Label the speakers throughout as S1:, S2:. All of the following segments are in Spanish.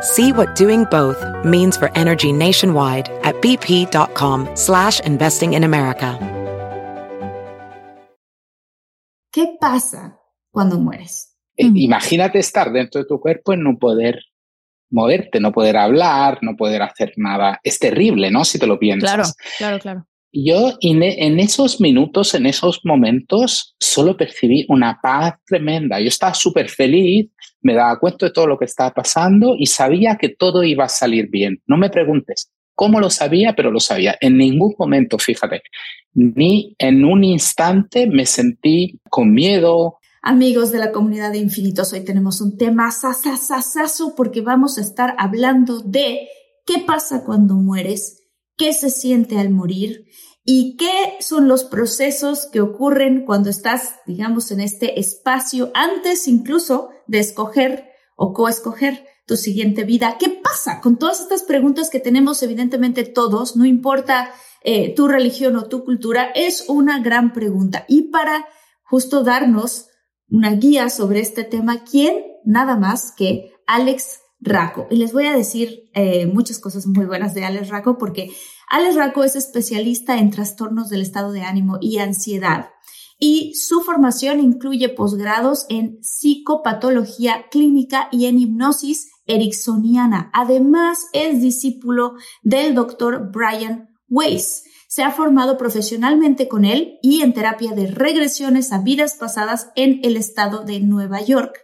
S1: See what doing both means for energy nationwide at bp.com slash investing in America.
S2: ¿Qué pasa cuando mueres?
S3: Eh, Imagínate estar dentro de tu cuerpo y no poder moverte, no poder hablar, no poder hacer nada. Es terrible, ¿no? Si te lo piensas.
S4: Claro, claro, claro.
S3: Yo en, en esos minutos, en esos momentos, solo percibí una paz tremenda. Yo estaba súper feliz, me daba cuenta de todo lo que estaba pasando y sabía que todo iba a salir bien. No me preguntes cómo lo sabía, pero lo sabía. En ningún momento, fíjate, ni en un instante me sentí con miedo.
S2: Amigos de la comunidad de infinitos, hoy tenemos un tema sasasasazo porque vamos a estar hablando de qué pasa cuando mueres, qué se siente al morir y qué son los procesos que ocurren cuando estás, digamos, en este espacio antes incluso de escoger o coescoger tu siguiente vida. ¿Qué pasa con todas estas preguntas que tenemos evidentemente todos, no importa eh, tu religión o tu cultura, es una gran pregunta. Y para justo darnos una guía sobre este tema, ¿quién? Nada más que Alex Raco. Y les voy a decir eh, muchas cosas muy buenas de Alex Raco porque Alex Raco es especialista en trastornos del estado de ánimo y ansiedad y su formación incluye posgrados en psicopatología clínica y en hipnosis ericksoniana. Además, es discípulo del doctor Brian Weiss. Se ha formado profesionalmente con él y en terapia de regresiones a vidas pasadas en el estado de Nueva York.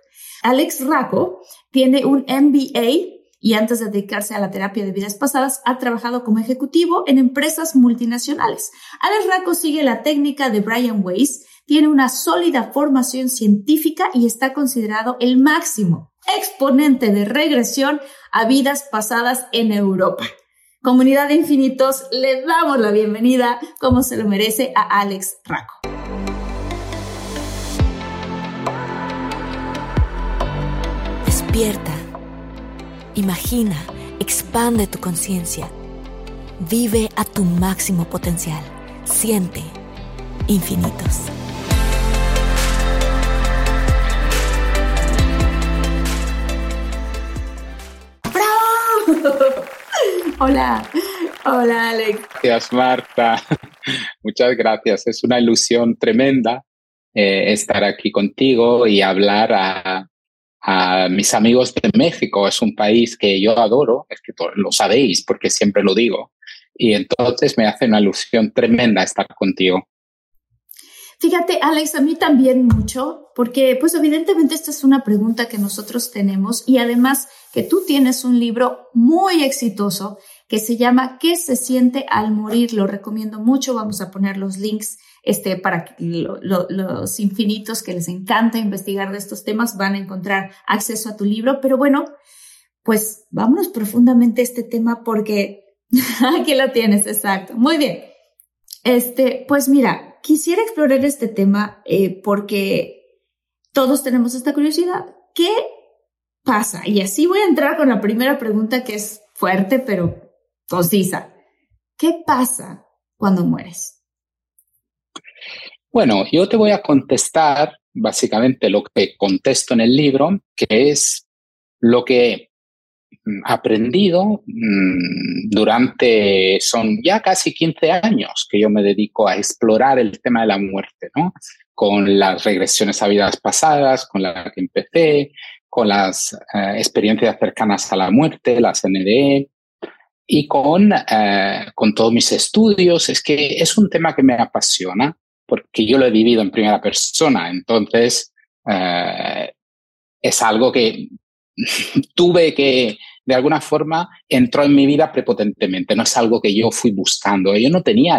S2: Alex Raco tiene un MBA y antes de dedicarse a la terapia de vidas pasadas, ha trabajado como ejecutivo en empresas multinacionales. Alex Raco sigue la técnica de Brian Weiss, tiene una sólida formación científica y está considerado el máximo exponente de regresión a vidas pasadas en Europa. Comunidad de Infinitos, le damos la bienvenida, como se lo merece, a Alex Raco.
S5: Despierta. Imagina, expande tu conciencia. Vive a tu máximo potencial. Siente infinitos.
S2: ¡Bravo! Hola, hola Alex.
S3: Gracias, Marta. Muchas gracias. Es una ilusión tremenda eh, estar aquí contigo y hablar a, a mis amigos de México. Es un país que yo adoro, es que lo sabéis porque siempre lo digo. Y entonces me hace una ilusión tremenda estar contigo.
S2: Fíjate, Alex, a mí también mucho, porque pues evidentemente esta es una pregunta que nosotros tenemos y además que tú tienes un libro muy exitoso que se llama ¿Qué se siente al morir? Lo recomiendo mucho, vamos a poner los links este, para los infinitos que les encanta investigar de estos temas van a encontrar acceso a tu libro, pero bueno, pues vámonos profundamente a este tema porque aquí lo tienes, exacto. Muy bien. Este, pues mira, quisiera explorar este tema eh, porque todos tenemos esta curiosidad. ¿Qué pasa? Y así voy a entrar con la primera pregunta que es fuerte, pero concisa. ¿Qué pasa cuando mueres?
S3: Bueno, yo te voy a contestar básicamente lo que contesto en el libro, que es lo que he aprendido mm, durante, son ya casi 15 años que yo me dedico a explorar el tema de la muerte, ¿no? Con las regresiones a vidas pasadas, con la que empecé, con las eh, experiencias cercanas a la muerte, las NDE, y con, eh, con todos mis estudios. Es que es un tema que me apasiona porque yo lo he vivido en primera persona. Entonces, eh, es algo que tuve que, de alguna forma, entró en mi vida prepotentemente. No es algo que yo fui buscando. Yo no tenía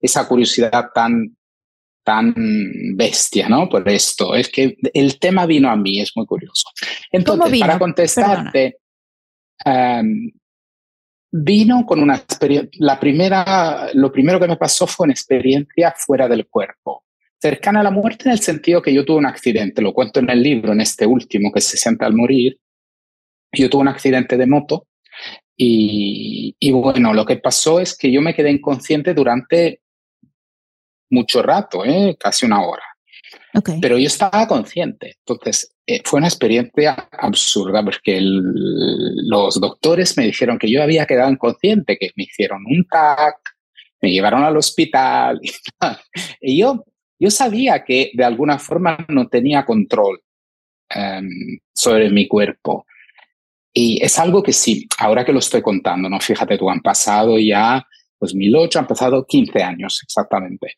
S3: esa curiosidad tan, tan bestia, ¿no? Por esto. Es que el tema vino a mí, es muy curioso. Entonces, para contestarte, em, vino con una experiencia, la primera, lo primero que me pasó fue una experiencia fuera del cuerpo, cercana a la muerte en el sentido que yo tuve un accidente, lo cuento en el libro, en este último que se sienta al morir, yo tuve un accidente de moto y, y bueno, lo que pasó es que yo me quedé inconsciente durante mucho rato, ¿eh? casi una hora. Pero yo estaba consciente. Entonces, fue una experiencia absurda porque los doctores me dijeron que yo había quedado inconsciente, que me hicieron un TAC, me llevaron al hospital. Y, yo, yo sabía que de alguna forma no tenía control em, sobre mi cuerpo. Y es algo que sí, ahora que lo estoy contando, ¿no? Fíjate tú, han pasado ya 2008, han pasado 15 años exactamente.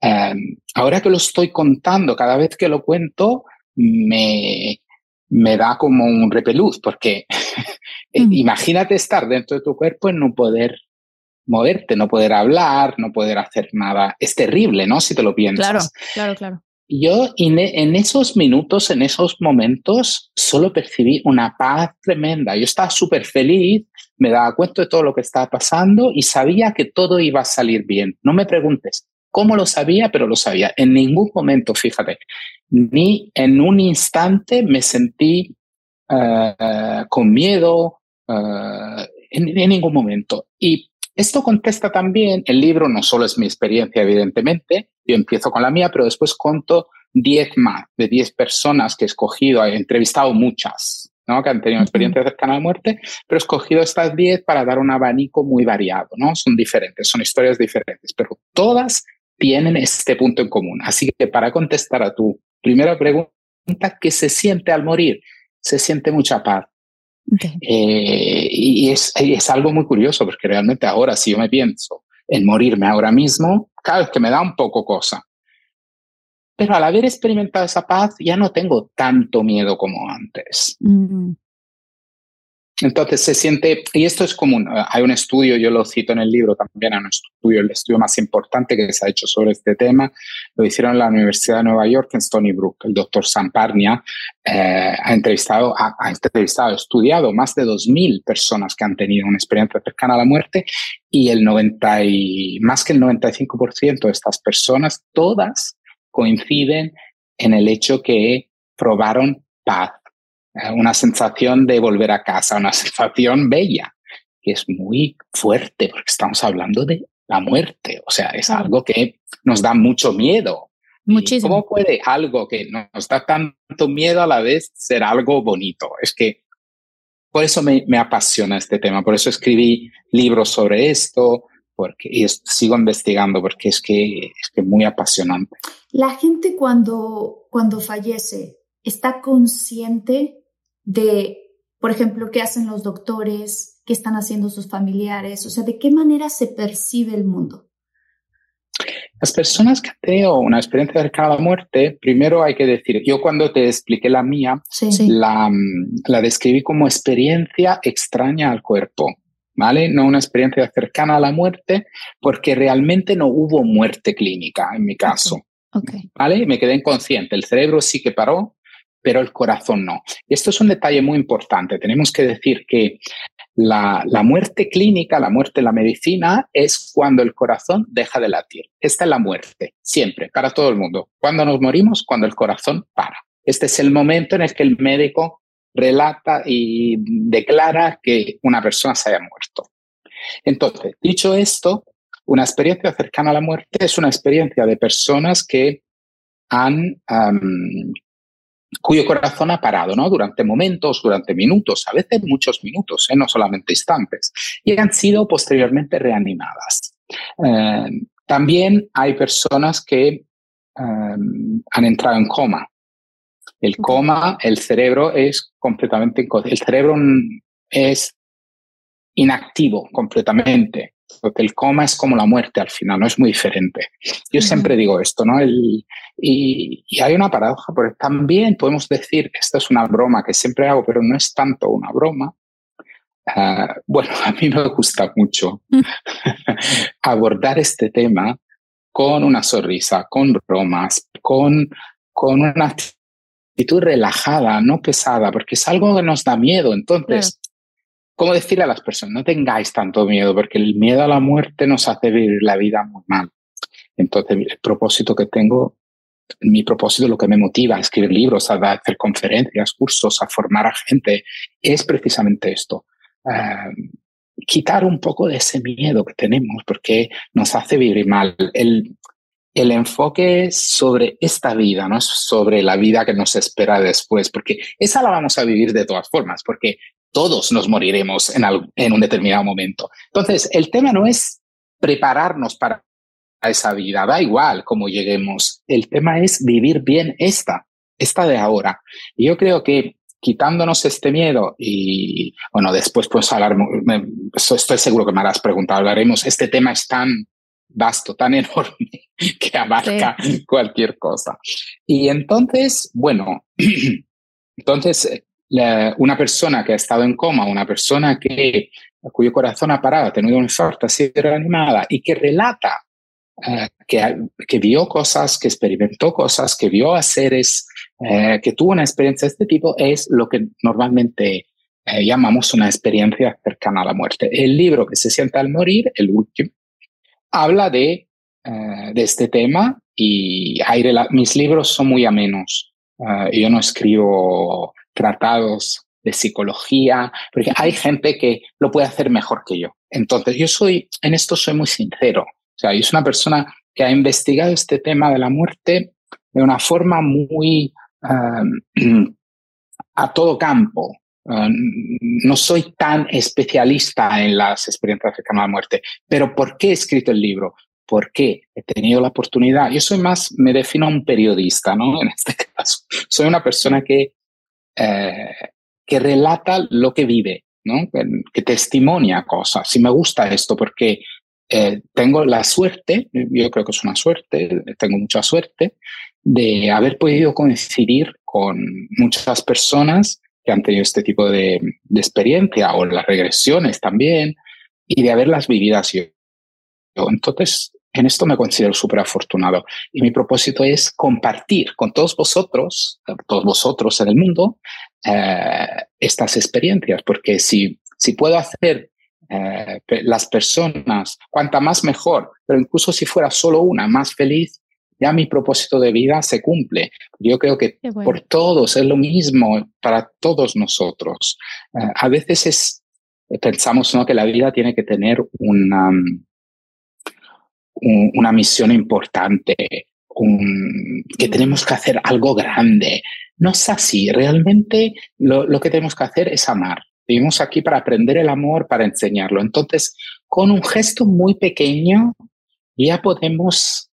S3: Em, ahora que lo estoy contando, cada vez que lo cuento, me, me da como un repelús, porque mm. imagínate estar dentro de tu cuerpo y no poder moverte, no poder hablar, no poder hacer nada. Es terrible, ¿no? Si te lo piensas.
S2: Claro, claro, claro.
S3: Yo en esos minutos, en esos momentos, solo percibí una paz tremenda. Yo estaba súper feliz, me daba cuenta de todo lo que estaba pasando y sabía que todo iba a salir bien. No me preguntes cómo lo sabía, pero lo sabía. En ningún momento, fíjate, ni en un instante me sentí eh, con miedo, en, en ningún momento. Y esto contesta también, el libro no solo es mi experiencia, evidentemente, yo empiezo con la mía, pero después conto 10 más, de 10 personas que he escogido, he entrevistado muchas, ¿no? que han tenido experiencia cercana a la muerte, pero he escogido estas 10 para dar un abanico muy variado, ¿no? Son diferentes, son historias diferentes, pero todas tienen este punto en común. Así que para contestar a tu primera pregunta, ¿qué se siente al morir? Se siente mucha paz, eh, y es, es, algo muy curioso porque realmente ahora si yo me pienso en morirme ahora mismo, cada vez que me da un poco cosa. Pero al haber experimentado esa paz ya no tengo tanto miedo como antes. Mm. Entonces se siente, y esto es común, eh, hay un estudio, yo lo cito en el libro también, hay un estudio, el estudio más importante que se ha hecho sobre este tema, lo hicieron en la Universidad de Nueva York en Stony Brook. El doctor Samparnia eh, ha entrevistado, ha, ha, entrevistado, estudiado más de 2.000 personas que han tenido una experiencia cercana a la muerte y el 90 y, más que el 95% de estas personas, todas coinciden en el hecho que probaron paz una sensación de volver a casa, una sensación bella, que es muy fuerte porque estamos hablando de la muerte, o sea, es algo que nos da mucho miedo.
S2: Muchísimo.
S3: ¿Cómo puede algo que nos da tanto miedo a la vez ser algo bonito? Es que por eso me, me apasiona este tema, por eso escribí libros sobre esto, porque y sigo investigando porque es que es que muy apasionante.
S2: La gente cuando cuando fallece está consciente de, por ejemplo, qué hacen los doctores, qué están haciendo sus familiares, o sea, de qué manera se percibe el mundo.
S3: Las personas que han tenido una experiencia cercana a la muerte, primero hay que decir, yo cuando te expliqué la mía, La, la describí como experiencia extraña al cuerpo. ¿vale? No una experiencia cercana a la muerte, porque realmente no hubo muerte clínica en mi caso. ¿Vale? Me quedé inconsciente. El cerebro sí que paró, pero el corazón no. Esto es un detalle muy importante. Tenemos que decir que la, muerte clínica, la muerte en la medicina, es cuando el corazón deja de latir. Esta es la muerte, siempre, para todo el mundo. Cuando nos morimos, cuando el corazón para. Este es el momento en el que el médico relata y declara que una persona se haya muerto. Entonces, dicho esto, una experiencia cercana a la muerte es una experiencia de personas que han cuyo corazón ha parado, ¿no? Durante momentos, durante minutos, a veces muchos minutos, ¿eh? no solamente instantes, y han sido posteriormente reanimadas. Eh, también hay personas que eh, han entrado en coma. El coma, el cerebro es completamente, el cerebro es inactivo completamente. Porque el coma es como la muerte al final, no es muy diferente. Yo siempre digo esto, ¿no? El, y, hay una paradoja, porque también podemos decir, esto es una broma que siempre hago, pero no es tanto una broma. Ah, bueno, a mí me gusta mucho abordar este tema con una sonrisa, con bromas, con, con una actitud relajada, no pesada, porque es algo que nos da miedo. Entonces, ¿cómo decirle a las personas? No tengáis tanto miedo, porque el miedo a la muerte nos hace vivir la vida muy mal. Entonces, el propósito que tengo, mi propósito, lo que me motiva a escribir libros, a hacer conferencias, cursos, a formar a gente, es precisamente esto. Quitar un poco de ese miedo que tenemos porque nos hace vivir mal. El, el enfoque es sobre esta vida, no es sobre la vida que nos espera después, porque esa la vamos a vivir de todas formas, porque todos nos moriremos en, en un determinado momento. Entonces, el tema no es prepararnos para esa vida, da igual cómo lleguemos. El tema es vivir bien esta, esta de ahora. Y yo creo que quitándonos este miedo y, bueno, después pues hablar, estoy seguro que me harás preguntar, hablaremos, este tema es tan vasto, tan enorme, que abarca cualquier cosa. Y entonces, bueno, entonces una persona que ha estado en coma, una persona que, cuyo corazón ha parado, ha tenido un infarto, ha sido reanimada y que relata eh, que, que vio cosas, que experimentó cosas, que vio a seres eh, que tuvo una experiencia de este tipo es lo que normalmente eh, llamamos una experiencia cercana a la muerte. El libro que se sienta al morir, el último, habla de, de este tema y hay mis libros son muy amenos. yo no escribo tratados de psicología, porque hay gente que lo puede hacer mejor que yo. Entonces, yo soy, en esto soy muy sincero. O sea, yo soy una persona que ha investigado este tema de la muerte de una forma muy a todo campo. no soy tan especialista en las experiencias cercanas a la muerte, pero ¿por qué he escrito el libro? Porque he tenido la oportunidad. Yo soy más, me defino un periodista, ¿no? En este caso, soy una persona que, eh, que relata lo que vive, ¿no? Que, testimonia cosas. Y me gusta esto porque eh, tengo la suerte, yo creo que es una suerte, tengo mucha suerte, de haber podido coincidir con muchas personas que han tenido este tipo de, experiencia o las regresiones también y de haberlas vividas yo. Entonces, en esto me considero súper afortunado y mi propósito es compartir con todos vosotros, todos vosotros en el mundo, eh, estas experiencias, porque si, si puedo hacer eh, las personas, cuanta más mejor, pero incluso si fuera solo una más feliz, ya mi propósito de vida se cumple. Yo creo que por todos es lo mismo para todos nosotros. Eh, a veces es, pensamos ¿no? que la vida tiene que tener una, una misión importante, que tenemos que hacer algo grande. No es así. Realmente lo, lo que tenemos que hacer es amar. Vivimos aquí para aprender el amor, para enseñarlo. Entonces, con un gesto muy pequeño, ya podemos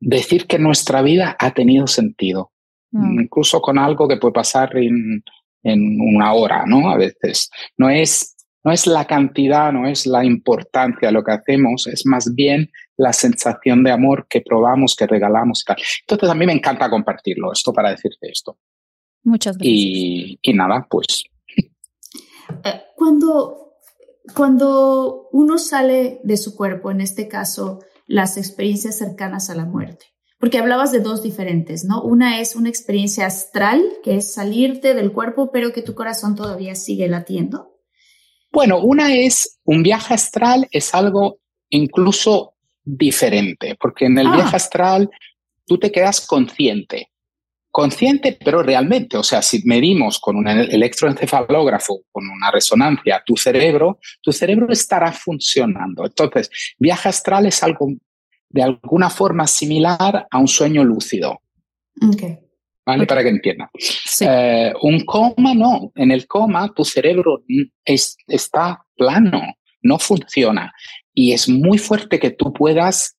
S3: decir que nuestra vida ha tenido sentido, mm. incluso con algo que puede pasar en, en, una hora, ¿no? A veces. No es, no es la cantidad, no es la importancia de lo que hacemos, es más bien la sensación de amor que probamos, que regalamos y tal. Entonces a mí me encanta compartirlo, esto para decirte esto.
S2: Muchas gracias.
S3: Y, y nada, pues.
S2: Eh, cuando, cuando uno sale de su cuerpo, en este caso, las experiencias cercanas a la muerte. Porque hablabas de dos diferentes, ¿no? Una es una experiencia astral, que es salirte del cuerpo, pero que tu corazón todavía sigue latiendo.
S3: Bueno, una es un viaje astral, es algo incluso diferente, porque en el ah. viaje astral tú te quedas consciente, consciente, pero realmente, o sea, si medimos con un electroencefalógrafo, con una resonancia, tu cerebro, tu cerebro estará funcionando. Entonces, viaje astral es algo de alguna forma similar a un sueño lúcido.
S2: Okay.
S3: ¿Vale? Para que entiendan. Eh, un coma, no. En el coma, tu cerebro está plano, no funciona. Y es muy fuerte que tú puedas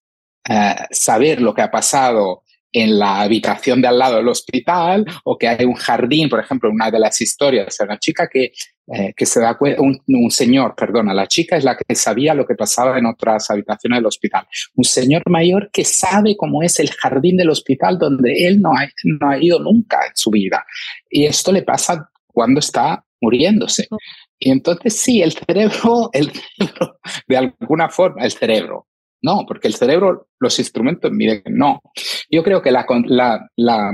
S3: eh, saber lo que ha pasado en la habitación de al lado del hospital o que hay un jardín, por ejemplo, una de las historias, una chica que, eh, que se da cuenta, un, un, señor, perdona, la chica es la que sabía lo que pasaba en otras habitaciones del hospital, un señor mayor que sabe cómo es el jardín del hospital donde él no ha, no ha ido nunca en su vida. Y esto le pasa cuando está muriéndose. Y entonces sí, el cerebro, el cerebro, de alguna forma, el cerebro, no, porque el cerebro, los instrumentos miren, no. Yo creo que la, la, la,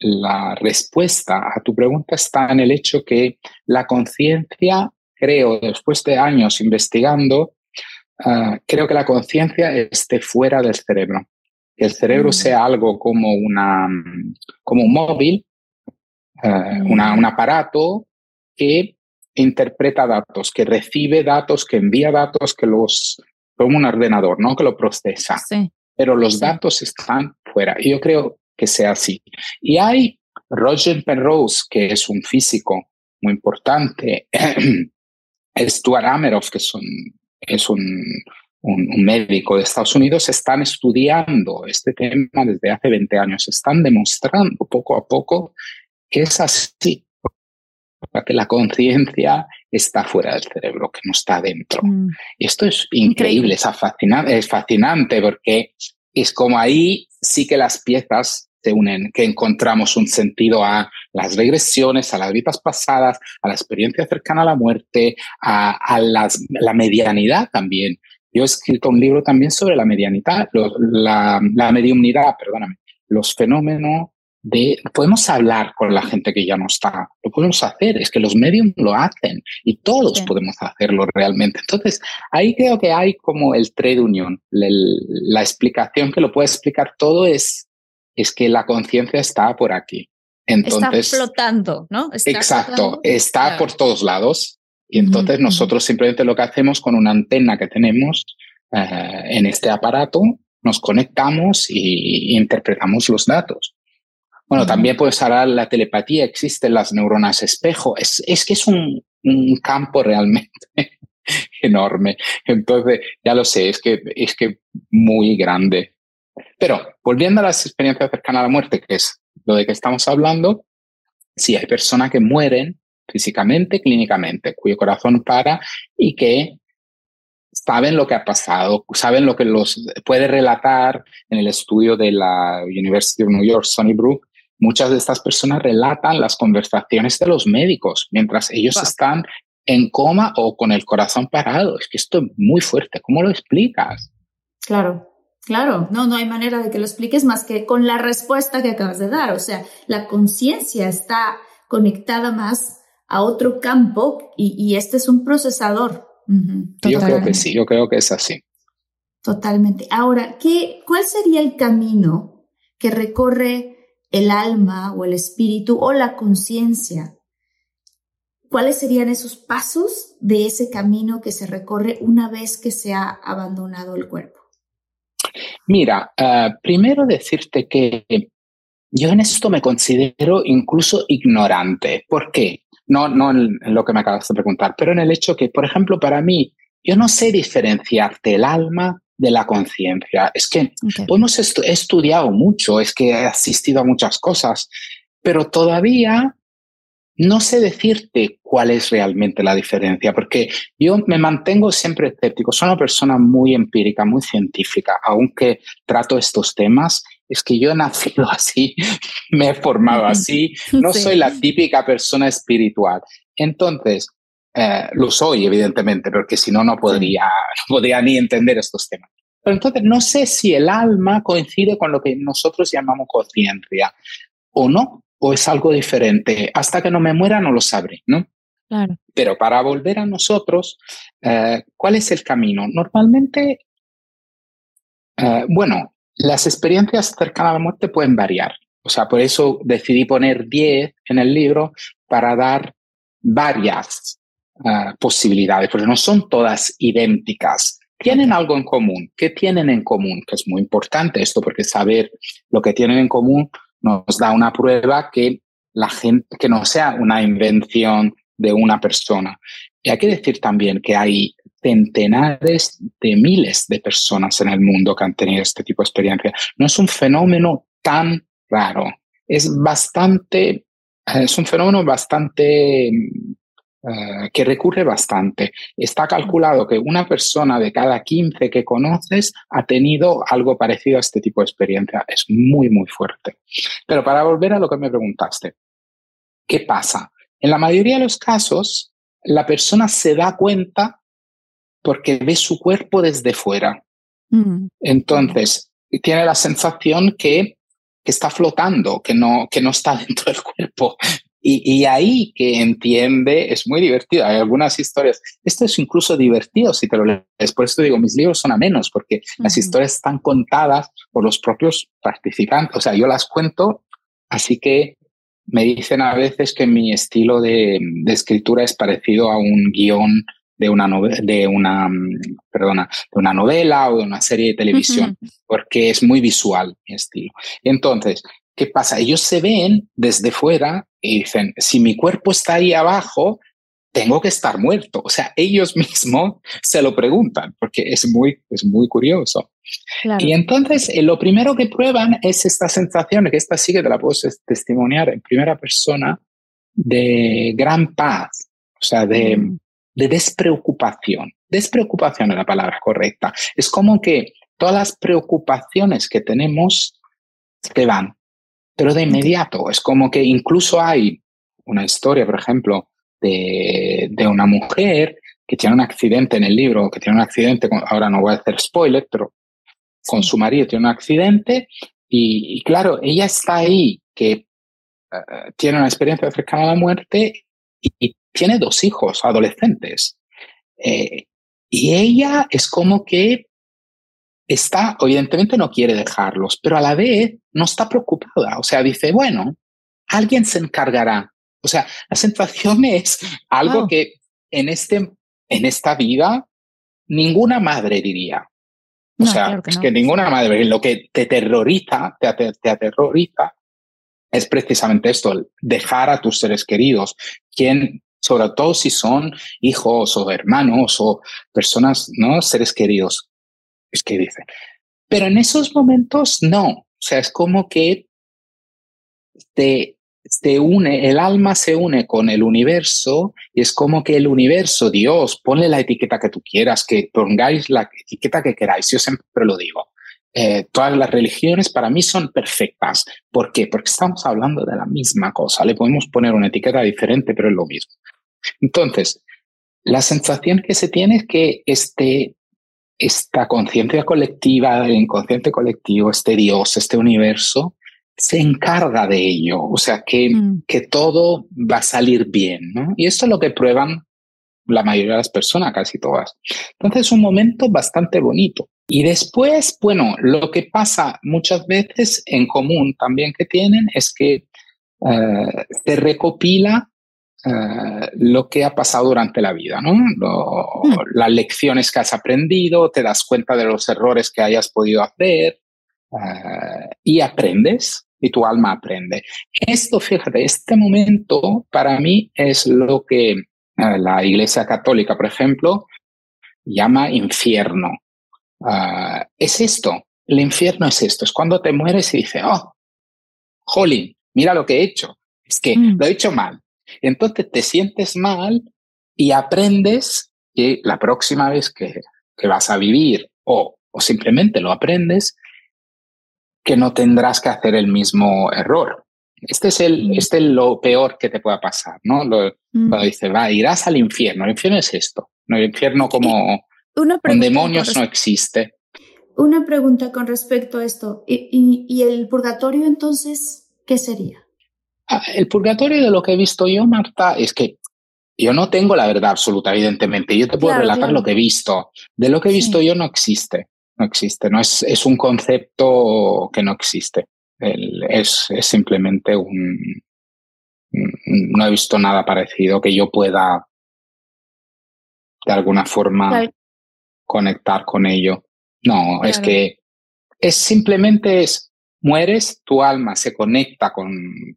S3: la respuesta a tu pregunta está en el hecho que la conciencia, creo, después de años investigando, uh, creo que la conciencia esté fuera del cerebro. Que el cerebro mm. sea algo como, una, como un móvil, uh, mm. una, un aparato que interpreta datos, que recibe datos, que envía datos, que los como un ordenador, ¿no? Que lo procesa. Sí. Pero los datos están fuera. Y yo creo que sea así. Y hay Roger Penrose, que es un físico muy importante, Stuart Ameroff, que es un, es un, un, médico de Estados Unidos, están estudiando este tema desde hace 20 años. Están demostrando poco a poco que es así que la conciencia está fuera del cerebro, que no está dentro. Mm. Y esto es increíble, Es, fascinante, es fascinante porque es como ahí sí que las piezas se unen, que encontramos un sentido a las regresiones, a las vidas pasadas, a la experiencia cercana a la muerte, a, a las, la medianidad también. Yo he escrito un libro también sobre la medianidad, la, la mediumnidad, perdóname, los fenómenos de, podemos hablar con la gente que ya no está, lo podemos hacer, es que los medios lo hacen y todos podemos hacerlo realmente. Entonces, ahí creo que hay como el trade union, la explicación que lo puede explicar todo es, es que la conciencia está por aquí. Entonces,
S2: está flotando, ¿no?
S3: exacto, está por todos lados. Y entonces nosotros simplemente lo que hacemos con una antena que tenemos eh, en este aparato, nos conectamos y interpretamos los datos. Bueno, también puedes hablar la telepatía, existen las neuronas espejo. Es, es que es un, un campo realmente enorme. Entonces, ya lo sé, es que es que muy grande. Pero volviendo a las experiencias cercanas a la muerte, que es lo de que estamos hablando, sí hay personas que mueren físicamente, clínicamente, cuyo corazón para y que saben lo que ha pasado, saben lo que los puede relatar en el estudio de la University of New York, Sonny Brook, Muchas de estas personas relatan las conversaciones de los médicos mientras ellos están en coma o con el corazón parado. Es que esto es muy fuerte. ¿Cómo lo explicas?
S2: Claro, claro. No, no hay manera de que lo expliques más que con la respuesta que acabas de dar. O sea, la conciencia está conectada más a otro campo y, este es un procesador.
S3: yo creo que sí, yo creo que es así.
S2: Totalmente. Ahora, ¿qué, ¿cuál sería el camino que recorre el alma o el espíritu o la conciencia. ¿Cuáles serían esos pasos de ese camino que se recorre una vez que se ha abandonado el cuerpo?
S3: Mira, uh, primero decirte que yo en esto me considero incluso ignorante. ¿Por qué? No, no en lo que me acabas de preguntar, pero en el hecho que, por ejemplo, para mí, yo no sé diferenciarte el alma de la conciencia. Es que hemos estudiado mucho, es que he asistido a muchas cosas, pero todavía no sé decirte cuál es realmente la diferencia, porque yo me mantengo siempre escéptico. Soy una persona muy empírica, muy científica, aunque trato estos temas. Es que yo he nacido así, me he formado así, no soy la típica persona espiritual. Entonces, eh, lo soy, evidentemente, porque si no, no podría, no podría ni entender estos temas. Pero entonces, no sé si el alma coincide con lo que nosotros llamamos conciencia o no, o es algo diferente. Hasta que no me muera no lo sabré, ¿no? Claro. Pero para volver a nosotros, eh, ¿cuál es el camino? Normalmente, eh, bueno, las experiencias cercanas a la muerte pueden variar. O sea, por eso decidí poner 10 en el libro para dar varias Ah, posibilidades, porque no son todas idénticas. Tienen algo en común. ¿Qué tienen en común? Que es muy importante esto, porque saber lo que tienen en común nos da una prueba que la gente, que no sea una invención de una persona. Y hay que decir también que hay centenares de miles de personas en el mundo que han tenido este tipo de experiencia. No es un fenómeno tan raro. Es bastante, es un fenómeno bastante eh, que recurre bastante. Está calculado que una persona de cada 15 que conoces ha tenido algo parecido a este tipo de experiencia. Es muy, muy fuerte. Pero para volver a lo que me preguntaste, ¿qué pasa? En la mayoría de los casos, la persona se da cuenta porque ve su cuerpo desde fuera. Mm. Entonces, tiene la sensación que, que está flotando, que no, que no está dentro del cuerpo, y, ahí que entiende, es muy divertido. Hay algunas historias. Esto es incluso divertido si te lo lees. Por eso digo, mis libros son a menos, porque las historias están contadas por los propios participantes. O sea, yo las cuento, así que me dicen a veces que mi estilo de, escritura es parecido a un guion de una, de una, perdona, de una novela o de una serie de televisión, porque es muy visual mi estilo. Entonces, ¿qué pasa? Ellos se ven desde fuera y dicen, si mi cuerpo está ahí abajo, tengo que estar muerto. O sea, ellos mismos se lo preguntan porque es muy, es muy curioso. Y entonces eh, lo primero que prueban es esta sensación, que esta sí que te la puedo testimoniar en primera persona, de gran paz, o sea, de, mm. de despreocupación. Despreocupación es la palabra correcta. Es como que todas las preocupaciones que tenemos se van, pero de inmediato. Es como que incluso hay una historia, por ejemplo, de, de una mujer que tiene un accidente en el libro, que tiene un accidente, ahora no voy a hacer spoiler, pero con su marido tiene un accidente y, claro, ella está ahí, que eh, tiene una experiencia cercana a la muerte y, tiene dos hijos adolescentes. Eh, y ella es como que está, evidentemente no quiere dejarlos, pero a la vez no está preocupada. O sea, dice, bueno, alguien se encargará. O sea, la sensación es algo que en, este, en esta vida ninguna madre diría. O sea, es que ninguna madre, lo que te terroriza, te, te aterroriza, es precisamente esto, dejar a tus seres queridos, quien, sobre todo si son hijos o hermanos o personas, ¿no? Seres queridos, es que dicen. Pero en esos momentos no. O sea, es como que te, se une, el alma se une con el universo y es como que el universo, Dios, ponle la etiqueta que tú quieras, que pongáis la etiqueta que queráis. Yo siempre lo digo. Eh, todas las religiones para mí son perfectas. ¿Por qué? Porque estamos hablando de la misma cosa. Le podemos poner una etiqueta diferente, pero es lo mismo. Entonces, la sensación que se tiene es que este, esta conciencia colectiva, el inconsciente colectivo, este Dios, este universo, se encarga de ello, o sea, que, mm. que todo va a salir bien, ¿no? Y esto es lo que prueban la mayoría de las personas, casi todas. Entonces es un momento bastante bonito. Y después, bueno, lo que pasa muchas veces en común también que tienen es que eh, se recopila eh, lo que ha pasado durante la vida, ¿no? Hmm. Las lecciones que has aprendido, te das cuenta de los errores que hayas podido hacer eh, y aprendes y tu alma aprende. Esto, fíjate, este momento para mí es lo que eh, la Iglesia Católica, por ejemplo, llama infierno. es esto, el infierno es esto, es cuando te mueres y dices, oh, jolín, mira lo que he hecho, es que hmm. lo he hecho mal, entonces te sientes mal y aprendes que la próxima vez que, que vas a vivir o, o simplemente lo aprendes, que no tendrás que hacer el mismo error. Este es, el, mm. este es lo peor que te pueda pasar, ¿no? Lo, mm. Cuando dice, va, irás al infierno. El infierno es esto. ¿no? El infierno como con demonios no existe.
S2: Una pregunta con respecto a esto. ¿Y, y el purgatorio entonces qué sería?
S3: El purgatorio de lo que he visto yo, Marta, es que yo no tengo la verdad absoluta, evidentemente. Yo te puedo relatar lo que he visto. De lo que he visto yo no existe. No existe. No es, es un concepto que no existe. es, es simplemente un. No he visto nada parecido que yo pueda de alguna forma conectar con ello. No, es que es simplemente es mueres, tu alma se conecta con,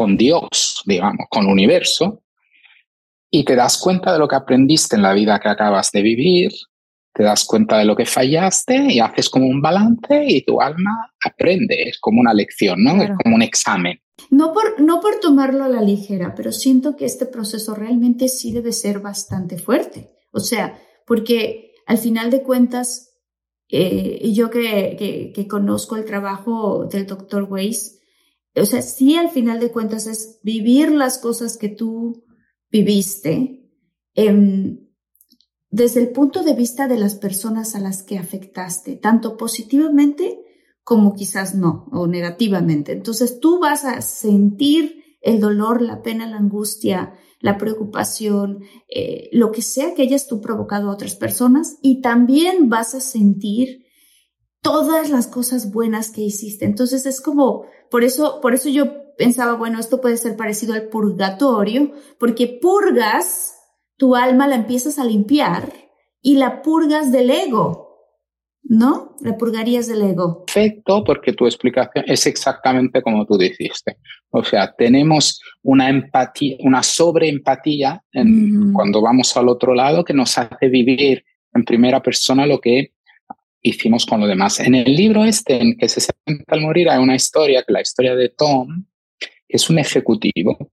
S3: Con Dios, digamos, con el universo, y te das cuenta de lo que aprendiste en la vida que acabas de vivir, te das cuenta de lo que fallaste y haces como un balance y tu alma aprende, es como una lección, ¿no? Es como un examen.
S2: No por, no por tomarlo a la ligera, pero siento que este proceso realmente sí debe ser bastante fuerte. O sea, porque al final de cuentas, eh, yo que, que, conozco el trabajo del doctor Weiss, o sea, sí al final de cuentas es vivir las cosas que tú viviste em, desde el punto de vista de las personas a las que afectaste, tanto positivamente como quizás no, o negativamente. Entonces tú vas a sentir el dolor, la pena, la angustia, la preocupación, eh, lo que sea que hayas tú provocado a otras personas y también vas a sentir todas las cosas buenas que hiciste. Entonces es como, por eso, por eso yo pensaba, bueno, esto puede ser parecido al purgatorio, porque purgas, tu alma la empiezas a limpiar y la purgas del ego. ¿no? La purgarías del ego.
S3: Perfecto, porque tu explicación es exactamente como tú dijiste. O sea, tenemos una empatía, una sobreempatía en, cuando vamos al otro lado que nos hace vivir en primera persona lo que hicimos con lo demás. En el libro este, en que se sienta al morir, hay una historia, que la historia de Tom, que es un ejecutivo.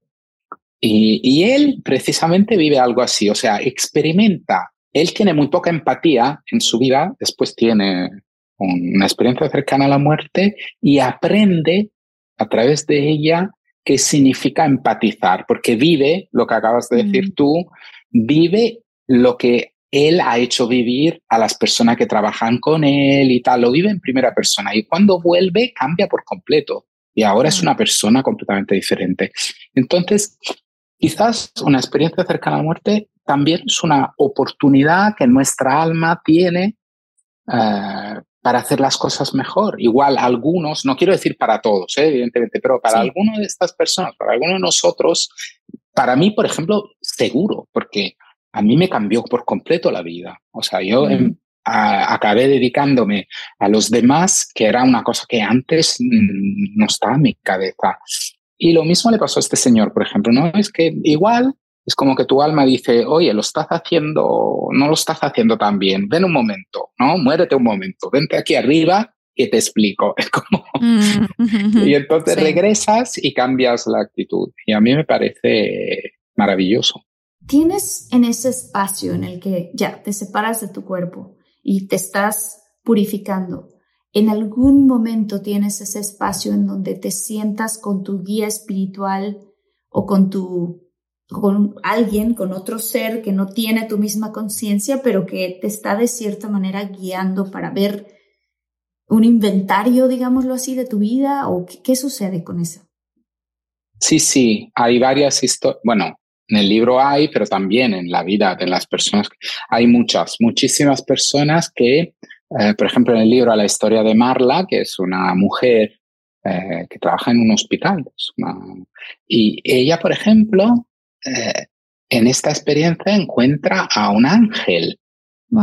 S3: Y, y él precisamente vive algo así, o sea, experimenta él tiene muy poca empatía en su vida, después tiene una experiencia cercana a la muerte y aprende a través de ella qué significa empatizar, porque vive lo que acabas de decir mm. tú, vive lo que él ha hecho vivir a las personas que trabajan con él y tal, lo vive en primera persona y cuando vuelve cambia por completo y ahora es una persona completamente diferente. Entonces, quizás una experiencia cercana a la muerte también es una oportunidad que nuestra alma tiene eh, para hacer las cosas mejor. Igual algunos, no quiero decir para todos, eh, evidentemente, pero para algunos de estas personas, para algunos de nosotros, para mí, por ejemplo, seguro, porque a mí me cambió por completo la vida. O sea, yo em, acabé dedicándome a los demás, que era una cosa que antes mm, no estaba en mi cabeza. Y lo mismo le pasó a este señor, por ejemplo, ¿no? Es que igual es como que tu alma dice, oye, lo estás haciendo, no lo estás haciendo tan bien, ven un momento, ¿no? Muérete un momento, vente aquí arriba que te explico. Es como... Mm, y entonces regresas y cambias la actitud. Y a mí me parece maravilloso.
S2: Tienes en ese espacio en el que ya te separas de tu cuerpo y te estás purificando. En algún momento tienes ese espacio en donde te sientas con tu guía espiritual o con tu con alguien, con otro ser que no tiene tu misma conciencia, pero que te está de cierta manera guiando para ver un inventario, digámoslo así, de tu vida o qué, sucede con eso?
S3: Sí, sí, hay varias historias, bueno, en el libro hay, pero también en la vida de las personas, hay muchas, muchísimas personas que, eh, por ejemplo, en el libro la historia de Marla, que es una mujer eh, que trabaja en un hospital, y ella, por ejemplo, eh, en esta experiencia encuentra a un ángel,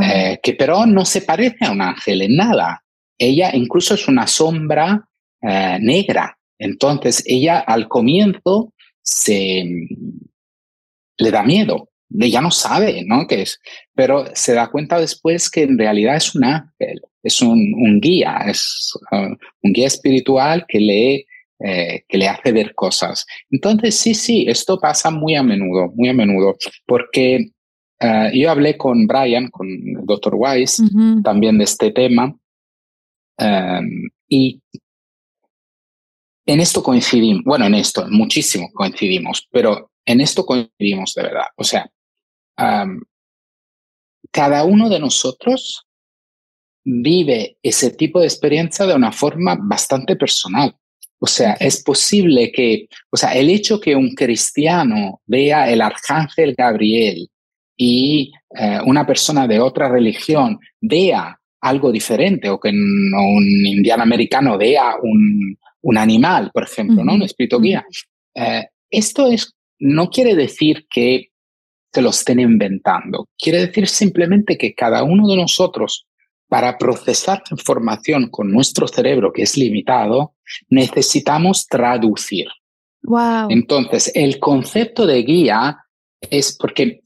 S3: eh, que pero no se parece a un ángel en nada. Ella incluso es una sombra eh, negra. Entonces ella al comienzo se le da miedo, ella no sabe, ¿no? ¿Qué es? Pero se da cuenta después que en realidad es un ángel, es un, guía, es un guía espiritual que le eh, que le hace ver cosas. Entonces, sí, sí, esto pasa muy a menudo, muy a menudo, porque eh, yo hablé con Brian, con el Dr. Weiss, también de este tema, em, y en esto coincidimos, bueno, en esto muchísimo coincidimos, pero en esto coincidimos de verdad. O sea, em, cada uno de nosotros vive ese tipo de experiencia de una forma bastante personal. O sea, es posible que, o sea, el hecho que un cristiano vea el arcángel Gabriel y eh, una persona de otra religión vea algo diferente o que un indiano americano vea un, un animal, por ejemplo, ¿no? Un espíritu guía. Eh, esto es, no quiere decir que se lo estén inventando. Quiere decir simplemente que cada uno de nosotros, para procesar información con nuestro cerebro, que es limitado, necesitamos traducir.
S2: Wow.
S3: Entonces, el concepto de guía es porque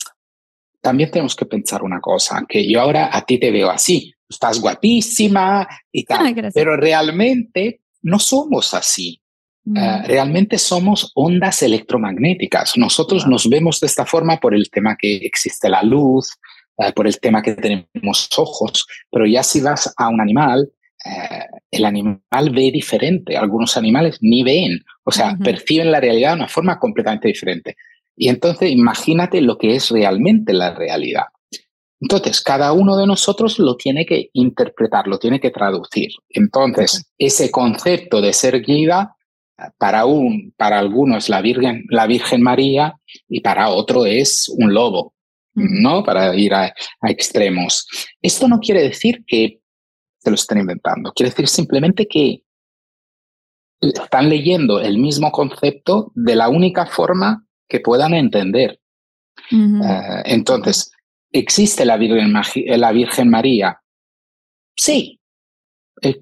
S3: también tenemos que pensar una cosa, que yo ahora a ti te veo así, estás guapísima y tal, pero realmente no somos así. Mm. Eh, realmente somos ondas electromagnéticas. Nosotros nos vemos de esta forma por el tema que existe la luz, eh, por el tema que tenemos ojos, pero ya si vas a un animal, eh, el animal ve diferente. Algunos animales ni ven, o sea, perciben la realidad de una forma completamente diferente. Y entonces imagínate lo que es realmente la realidad. Entonces, cada uno de nosotros lo tiene que interpretar, lo tiene que traducir. Entonces, ese concepto de ser guía, para, un, para algunos es la Virgen, la Virgen María y para otro es un lobo, ¿no? Para ir a, a extremos. Esto no quiere decir que se lo estén inventando, quiere decir simplemente que están leyendo el mismo concepto de la única forma que puedan entender. Eh, entonces, ¿existe la Virgen, la Virgen María? Sí. Eh,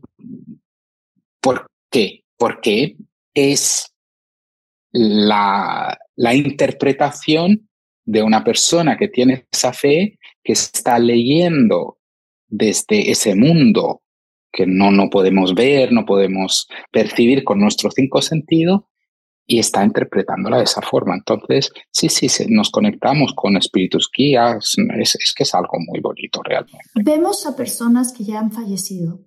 S3: ¿Por qué? Porque es la, la interpretación de una persona que tiene esa fe, que está leyendo desde ese mundo que no, no podemos ver, no podemos percibir con nuestros cinco sentidos, y está interpretándola de esa forma. Entonces, sí, sí, nos conectamos con espíritus guías, es, que es algo muy bonito realmente.
S2: Vemos a personas que ya han fallecido.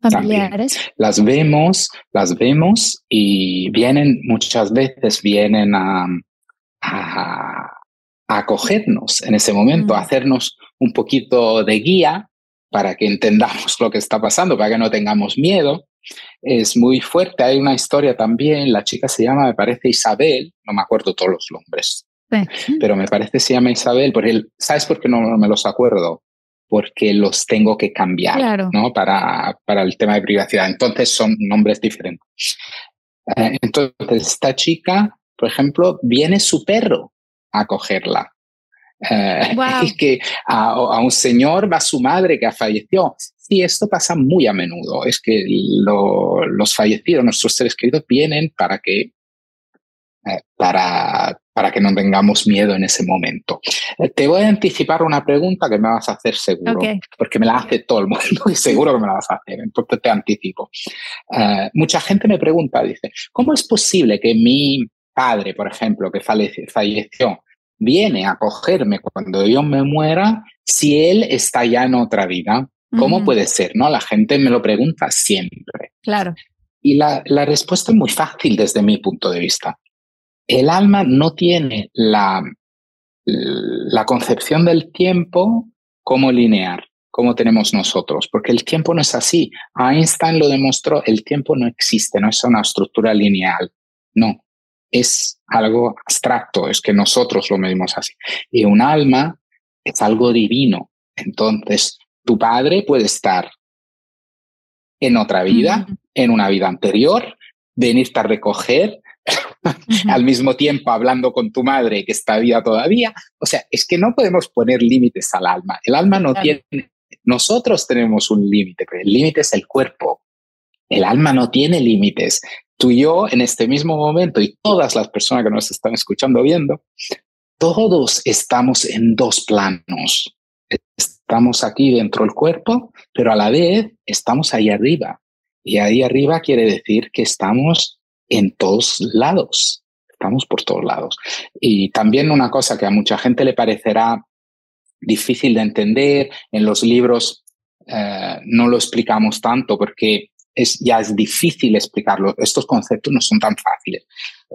S2: Familiares.
S3: Las vemos, las vemos y vienen, muchas veces vienen a, a, acogernos en ese momento, a hacernos un poquito de guía para que entendamos lo que está pasando, para que no tengamos miedo es muy fuerte. Hay una historia también, la chica se llama, me parece Isabel, no me acuerdo todos los nombres, pero me parece que se llama Isabel, porque ¿sabes por qué no, me los acuerdo? Porque los tengo que cambiar, ¿no? Para, para el tema de privacidad. Entonces son nombres diferentes. Eh, entonces, esta chica, por ejemplo, viene su perro a cogerla. Eh, y que a, a, un señor va su madre que ha fallecido. Sí, esto pasa muy a menudo. Es que los fallecidos, nuestros seres queridos, vienen para que, eh, para, para que no tengamos miedo en ese momento. Eh, te voy a anticipar una pregunta que me vas a hacer seguro, porque me la hace todo el mundo y seguro que me la vas a hacer, entonces te anticipo. Eh, mucha gente me pregunta, dice, ¿cómo es posible que mi padre, por ejemplo, que falleció, viene a cogerme cuando yo me muera si él está ya en otra vida? ¿Cómo puede ser? ¿No? La gente me lo pregunta siempre.
S2: Claro.
S3: Y la, la, respuesta es muy fácil desde mi punto de vista. El alma no tiene la, la concepción del tiempo como lineal, como tenemos nosotros, porque el tiempo no es así. Einstein lo demostró, el tiempo no existe, no es una estructura lineal. No, es algo abstracto, es que nosotros lo medimos así. Y un alma es algo divino. Entonces, tu padre puede estar en otra vida, en una vida anterior, venirte a recoger, al mismo tiempo hablando con tu madre que está viva todavía. O sea, es que no podemos poner límites al alma. El alma no tiene, nosotros tenemos un límite, pero el límite es el cuerpo. El alma no tiene límites. Tú y yo en este mismo momento y todas las personas que nos están escuchando viendo, todos estamos en dos planos. Estamos aquí dentro del cuerpo, pero a la vez estamos ahí arriba. Y ahí arriba quiere decir que estamos en todos lados. Estamos por todos lados. Y también una cosa que a mucha gente le parecerá difícil de entender, en los libros eh, no lo explicamos tanto porque es, ya es difícil explicarlo. Estos conceptos no son tan fáciles.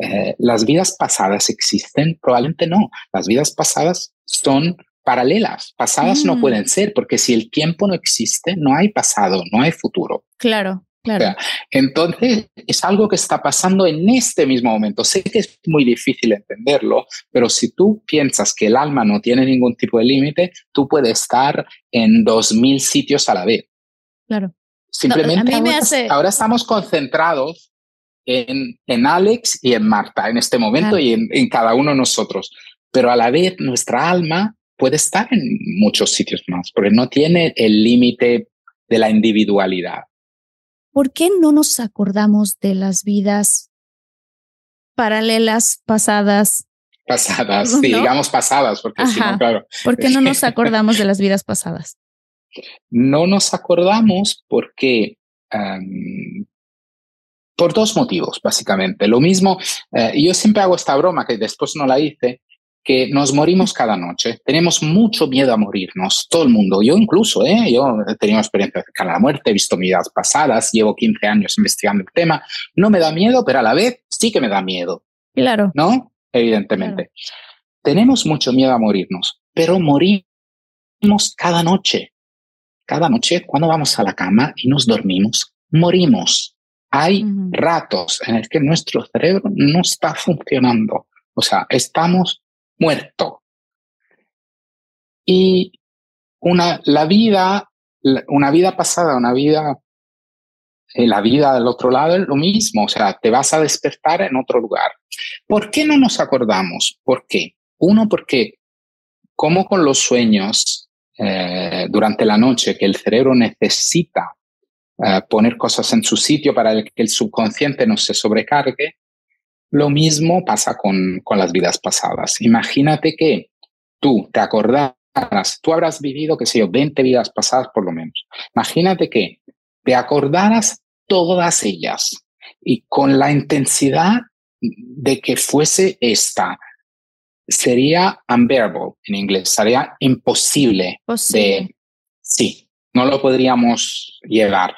S3: Eh, ¿Las vidas pasadas existen? Probablemente no. Las vidas pasadas son paralelas. Pasadas no mm. pueden ser, porque si el tiempo no existe, no hay pasado, no hay futuro.
S2: Claro.
S3: Claro. entonces, es algo que está pasando en este mismo momento. Sé que es muy difícil entenderlo, pero si tú piensas que el alma no tiene ningún tipo de límite, tú puedes estar en dos mil sitios a la vez.
S2: Claro.
S3: Simplemente ahora, estamos concentrados en, en, Alex y en Marta en este momento y en, en cada uno de nosotros. Pero a la vez nuestra alma puede estar en muchos sitios más, porque no tiene el límite de la individualidad.
S2: ¿Por qué no nos acordamos de las vidas paralelas, pasadas?
S3: Pasadas, digamos pasadas, porque si no, claro.
S2: ¿Por qué no nos acordamos de las vidas pasadas?
S3: No nos acordamos porque por dos motivos, básicamente. Lo mismo, eh, yo siempre hago esta broma que después no la hice, que nos morimos cada noche. Tenemos mucho miedo a morirnos, todo el mundo. Yo incluso, ¿eh? yo he tenido experiencia cercana a la muerte, he visto vidas pasadas, llevo 15 años investigando el tema. No me da miedo, pero a la vez sí que me da miedo.
S2: Claro.
S3: ¿No? Evidentemente. Tenemos mucho miedo a morirnos, pero morimos cada noche. Cada noche, cuando vamos a la cama y nos dormimos, morimos. Hay ratos en los que nuestro cerebro no está funcionando. O sea, estamos muerto. Y una, la vida, una vida pasada, una vida, eh, la vida del otro lado es lo mismo, o sea, te vas a despertar en otro lugar. ¿Por qué no nos acordamos? ¿Por qué? Uno, porque como con los sueños eh, durante la noche, que el cerebro necesita eh, poner cosas en su sitio para que el subconsciente no se sobrecargue, lo mismo pasa con, con las vidas pasadas. Imagínate que tú te acordaras, tú habrás vivido, qué sé yo, 20 vidas pasadas por lo menos. Imagínate que te acordaras todas ellas y con la intensidad de que fuese esta, sería unbearable en inglés, sería imposible de, sí, no lo podríamos llevar.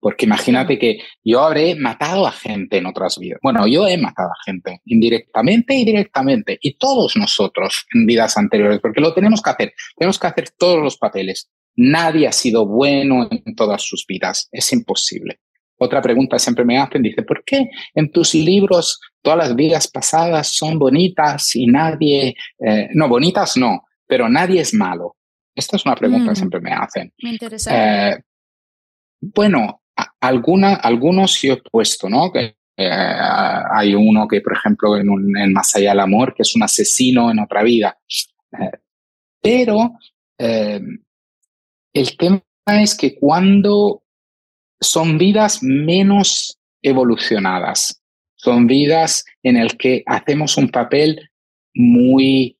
S3: Porque imagínate que yo habré matado a gente en otras vidas. Bueno, yo he matado a gente indirectamente y directamente. Y todos nosotros en vidas anteriores, porque lo tenemos que hacer. Tenemos que hacer todos los papeles. Nadie ha sido bueno en todas sus vidas. Es imposible. Otra pregunta siempre me hacen, dice, ¿por qué en tus libros todas las vidas pasadas son bonitas y nadie, eh, no, bonitas no, pero nadie es malo? Esta es una pregunta que mm. siempre me hacen.
S2: Me interesa.
S3: Eh, bueno, alguna, algunos sí he puesto, ¿no? Que, eh, hay uno que, por ejemplo, en, un, en Más allá del amor, que es un asesino en otra vida. Eh, pero eh, el tema es que cuando son vidas menos evolucionadas, son vidas en el que hacemos un papel muy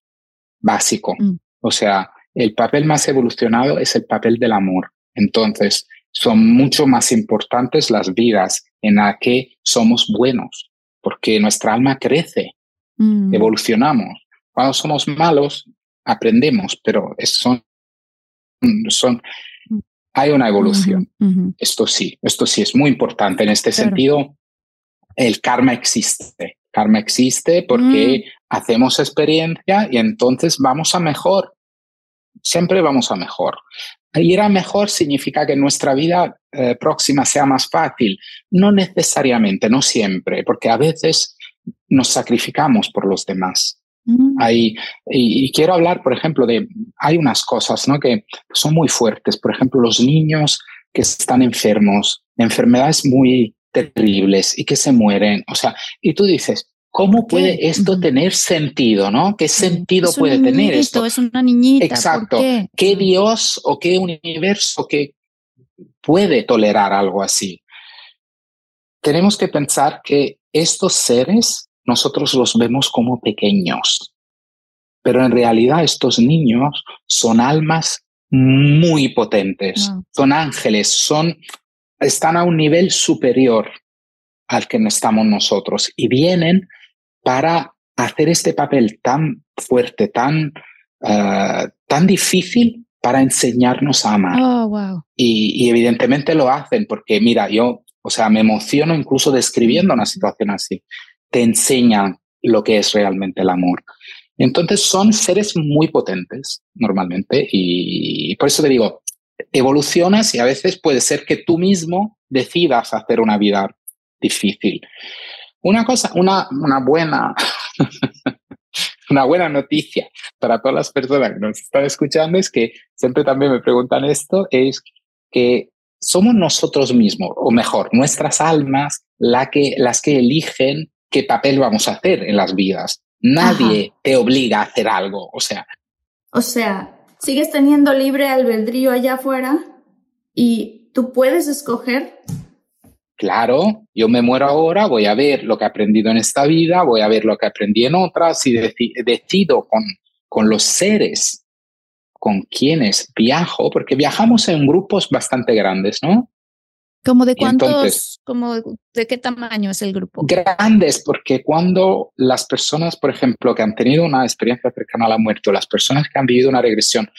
S3: básico. Mm. O sea, el papel más evolucionado es el papel del amor. Entonces, son mucho más importantes las vidas en las que somos buenos, porque nuestra alma crece, mm. evolucionamos. Cuando somos malos, aprendemos, pero son, son, hay una evolución. Esto sí, esto sí es muy importante. En este sentido, el karma existe. Karma existe porque mm. hacemos experiencia y entonces vamos a mejor. Siempre vamos a mejor. Ir a mejor significa que nuestra vida eh, próxima sea más fácil. No necesariamente, no siempre, porque a veces nos sacrificamos por los demás. Mm. y, quiero hablar, por ejemplo, de, hay unas cosas ¿no? que son muy fuertes. Por ejemplo, los niños que están enfermos, enfermedades muy terribles y que se mueren. O sea, y tú dices, ¿Cómo puede esto tener sentido, no? ¿Qué sentido puede tener esto?
S2: Es una niñita.
S3: Exacto. ¿Qué? Dios o qué universo que puede tolerar algo así? Tenemos que pensar que estos seres nosotros los vemos como pequeños, pero en realidad estos niños son almas muy potentes, son ángeles, son están a un nivel superior al que estamos nosotros y vienen para hacer este papel tan fuerte, tan, uh, tan difícil para enseñarnos a amar.
S2: Oh,
S3: y, y, evidentemente lo hacen porque, mira, yo, o sea, me emociono incluso describiendo una situación así. Te enseñan lo que es realmente el amor. Entonces son seres muy potentes normalmente y por eso te digo, evolucionas y a veces puede ser que tú mismo decidas hacer una vida difícil. Una cosa, una, una buena, una buena noticia para todas las personas que nos están escuchando es que siempre también me preguntan esto, es que somos nosotros mismos, o mejor, nuestras almas la que, las que eligen qué papel vamos a hacer en las vidas. Nadie te obliga a hacer algo, o sea.
S2: O sea, sigues teniendo libre albedrío allá afuera y tú puedes escoger
S3: Claro, yo me muero ahora, voy a ver lo que he aprendido en esta vida, voy a ver lo que aprendí en otras y decido con, con los seres con quienes viajo, porque viajamos en grupos bastante grandes, ¿no?
S4: ¿Como de cuántos, como de qué tamaño es el grupo?
S3: Grandes, porque cuando las personas, por ejemplo, que han tenido una experiencia cercana a la muerte o las personas que han vivido una regresión,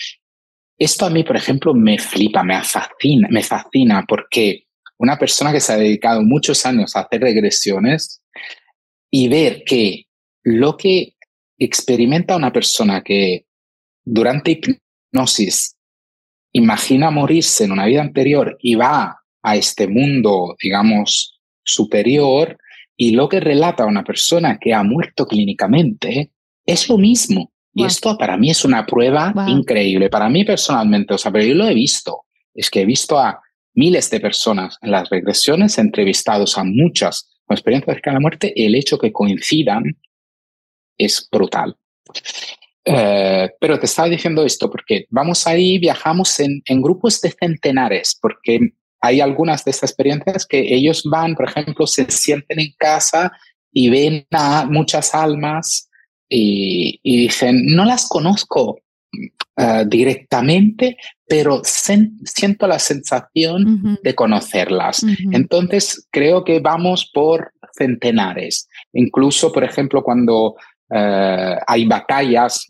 S3: esto a mí, por ejemplo, me flipa, me fascina, me fascina porque una persona que se ha dedicado muchos años a hacer regresiones y ver que lo que experimenta una persona que durante hipnosis imagina morirse en una vida anterior y va a este mundo, digamos, superior, y lo que relata una persona que ha muerto clínicamente es lo mismo. Y esto para mí es una prueba increíble. Para mí personalmente, o sea, pero yo lo he visto. Es que he visto a miles de personas en las regresiones, entrevistados a muchas con experiencias de la muerte, el hecho que coincidan es brutal. Eh, pero te estaba diciendo esto porque vamos ahí, viajamos en, grupos de centenares, porque hay algunas de estas experiencias que ellos van, por ejemplo, se sienten en casa y ven a muchas almas y dicen, no las conozco, eh, directamente, pero siento la sensación de conocerlas. Entonces, creo que vamos por centenares. Incluso, por ejemplo, cuando eh, hay batallas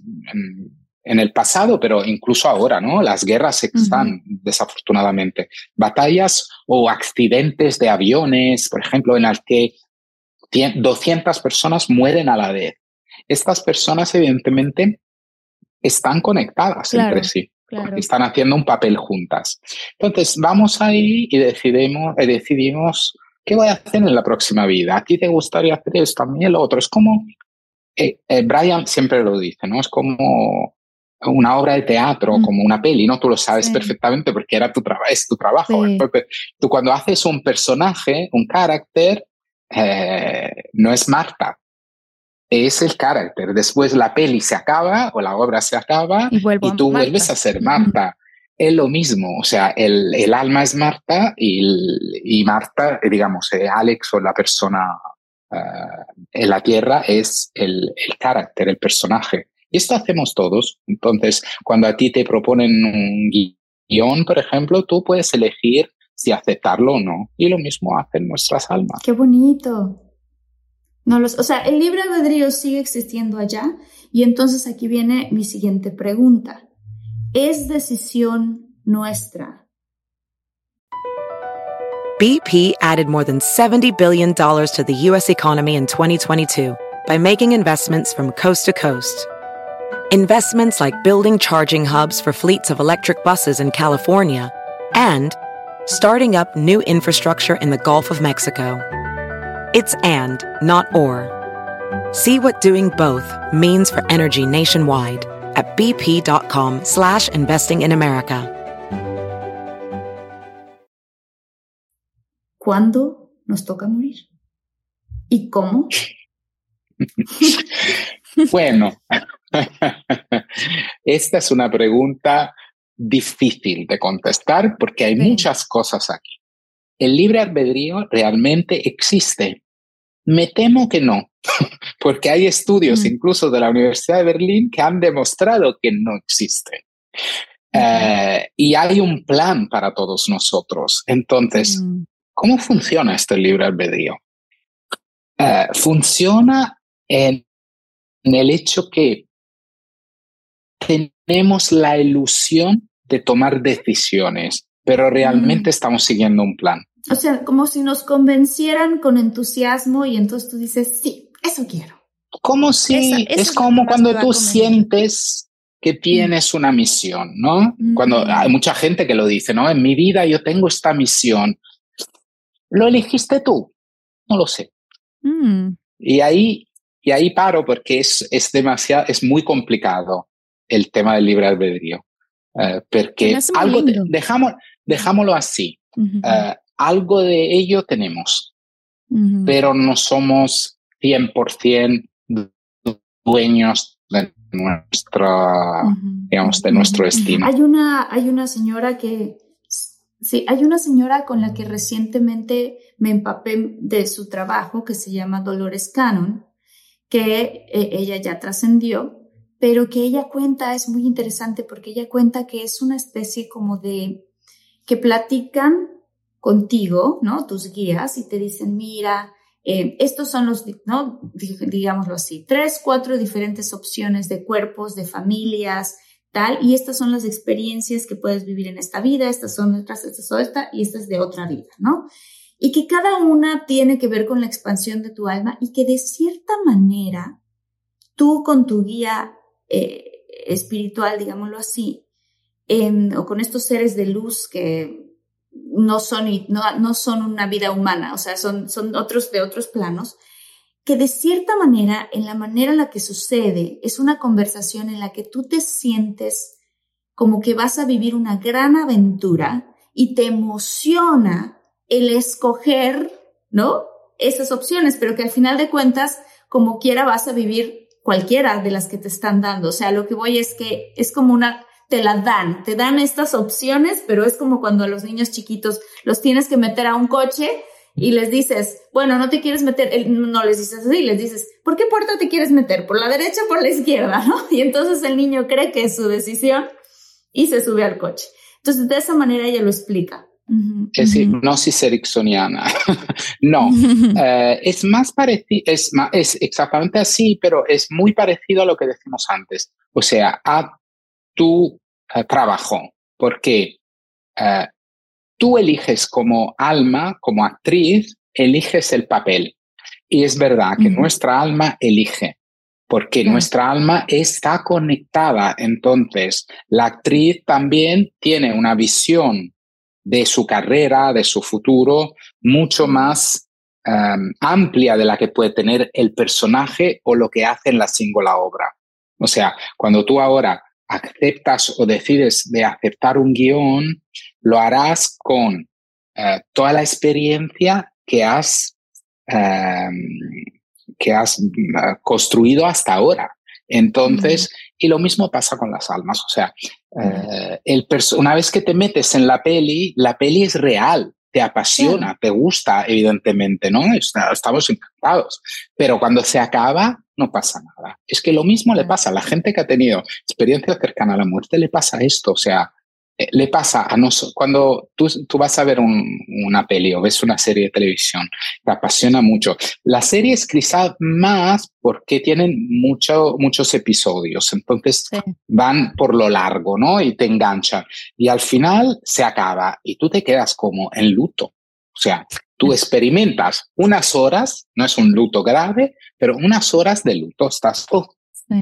S3: en, el pasado, pero incluso ahora, ¿no? Las guerras están, desafortunadamente. Batallas o accidentes de aviones, por ejemplo, en las que 200 personas mueren a la vez. Estas personas, evidentemente, están conectadas entre sí. Están haciendo un papel juntas. Entonces, vamos ahí y decidimos, y decidimos qué voy a hacer en la próxima vida. ¿A ti te gustaría hacer esto? A mí lo otro. Es como, eh, eh, Brian siempre lo dice, ¿no? Es como una obra de teatro, mm. como una peli, ¿no? Tú lo sabes perfectamente porque era tu es tu trabajo. tú cuando haces un personaje, un carácter, eh, no es Marta, es el carácter. Después la peli se acaba o la obra se acaba y, tú vuelves a ser Marta. Es lo mismo, o sea, el, el alma es Marta y, y Marta, digamos, eh, Alex o la persona uh, en la Tierra es el, el carácter, el personaje. Y esto hacemos todos. Entonces, cuando a ti te proponen un guion, por ejemplo, tú puedes elegir si aceptarlo o no. Y lo mismo hacen nuestras almas.
S2: Qué bonito. No los, o sea, el libre albedrío sigue existiendo allá y entonces aquí viene mi siguiente pregunta. ¿Es decisión nuestra?
S1: BP added more than $70 billion to the U.S. economy in 2022 by making investments from coast to coast. Investments like building charging hubs for fleets of electric buses in California and starting up new infrastructure in the Gulf of Mexico. It's and, not or. See what doing both means for energy nationwide at bp.com slash investing in America.
S2: ¿Cuándo nos toca morir? ¿Y cómo?
S3: bueno, esta es una pregunta difícil de contestar porque hay sí. muchas cosas aquí. ¿El libre albedrío realmente existe? Me temo que no, porque hay estudios mm. incluso de la Universidad de Berlín que han demostrado que no existe. Eh, y hay un plan para todos nosotros. Entonces, mm. ¿cómo funciona este libre albedrío? Eh, funciona en, en el hecho que tenemos la ilusión de tomar decisiones, pero realmente mm. estamos siguiendo un plan.
S2: O sea, como si nos convencieran con entusiasmo y entonces tú dices, sí, eso quiero.
S3: Como si, es como cuando tú sientes que tienes una misión, ¿no? Cuando mm. hay mucha gente que lo dice, ¿no? En mi vida yo tengo esta misión. ¿Lo elegiste tú? No lo sé. Mm. Y ahí y ahí paro porque es, es demasiado, es muy complicado el tema del libre albedrío. Eh, porque algo, dejamos, dejámoslo así. Eh, algo de ello tenemos, pero no somos 100% dueños de nuestra, digamos, de nuestro destino.
S2: Hay una, hay una señora que, sí, hay una señora con la que recientemente me empapé de su trabajo que se llama Dolores Cannon, que eh, ella ya trascendió, pero que ella cuenta es muy interesante porque ella cuenta que es una especie como de que platican contigo, ¿no? Tus guías y te dicen, mira, eh, estos son los, ¿no? Digámoslo así, tres, cuatro diferentes opciones de cuerpos, de familias, tal, y estas son las experiencias que puedes vivir en esta vida, estas son otras, estas son esta, y esta es de otra vida, ¿no? y que cada una tiene que ver con la expansión de tu alma y que de cierta manera tú con tu guía eh, espiritual, digámoslo así, o con estos seres de luz que no son, no, no son una vida humana, o sea, son, son otros de otros planos, que de cierta manera, en la manera en la que sucede, es una conversación en la que tú te sientes como que vas a vivir una gran aventura y te emociona el escoger, ¿no? Esas opciones, pero que al final de cuentas, como quiera, vas a vivir cualquiera de las que te están dando. O sea, lo que voy es que es como una, te la dan, te dan estas opciones, pero es como cuando a los niños chiquitos los tienes que meter a un coche y les dices, bueno, no te quieres meter, no les dices así, les dices, ¿por qué puerta te quieres meter? ¿Por la derecha o por la izquierda? ¿no? Y entonces el niño cree que es su decisión y se sube al coche. Entonces, de esa manera ella lo explica
S3: es hipnosis ericksoniana. no, eh, es más parecido, es, es exactamente así, pero es muy parecido a lo que decimos antes, o sea, a tu eh, trabajo, porque eh, tú eliges como alma, como actriz, eliges el papel. Y es verdad que nuestra alma elige, porque nuestra alma está conectada. Entonces, la actriz también tiene una visión de su carrera, de su futuro, mucho más em, amplia de la que puede tener el personaje o lo que hace en la singular obra. O sea, cuando tú ahora aceptas o decides de aceptar un guion, lo harás con eh, toda la experiencia que has, em, que has eh, construido hasta ahora. Entonces, y lo mismo pasa con las almas. O sea, eh, el una vez que te metes en la peli, la peli es real, te apasiona, te gusta, evidentemente, ¿no? estamos encantados. Pero cuando se acaba, no pasa nada. Es que lo mismo le pasa a la gente que ha tenido experiencia cercana a la muerte, le pasa esto. O sea, eh, le pasa a nosotros, cuando tú, tú, vas a ver una peli o ves una serie de televisión, te apasiona mucho. La serie es quizás más porque tienen mucho, muchos episodios, entonces van por lo largo, ¿no? Y te enganchan. Y al final se acaba y tú te quedas como en luto. O sea, tú experimentas unas horas, no es un luto grave, pero unas horas de luto, estás, oh,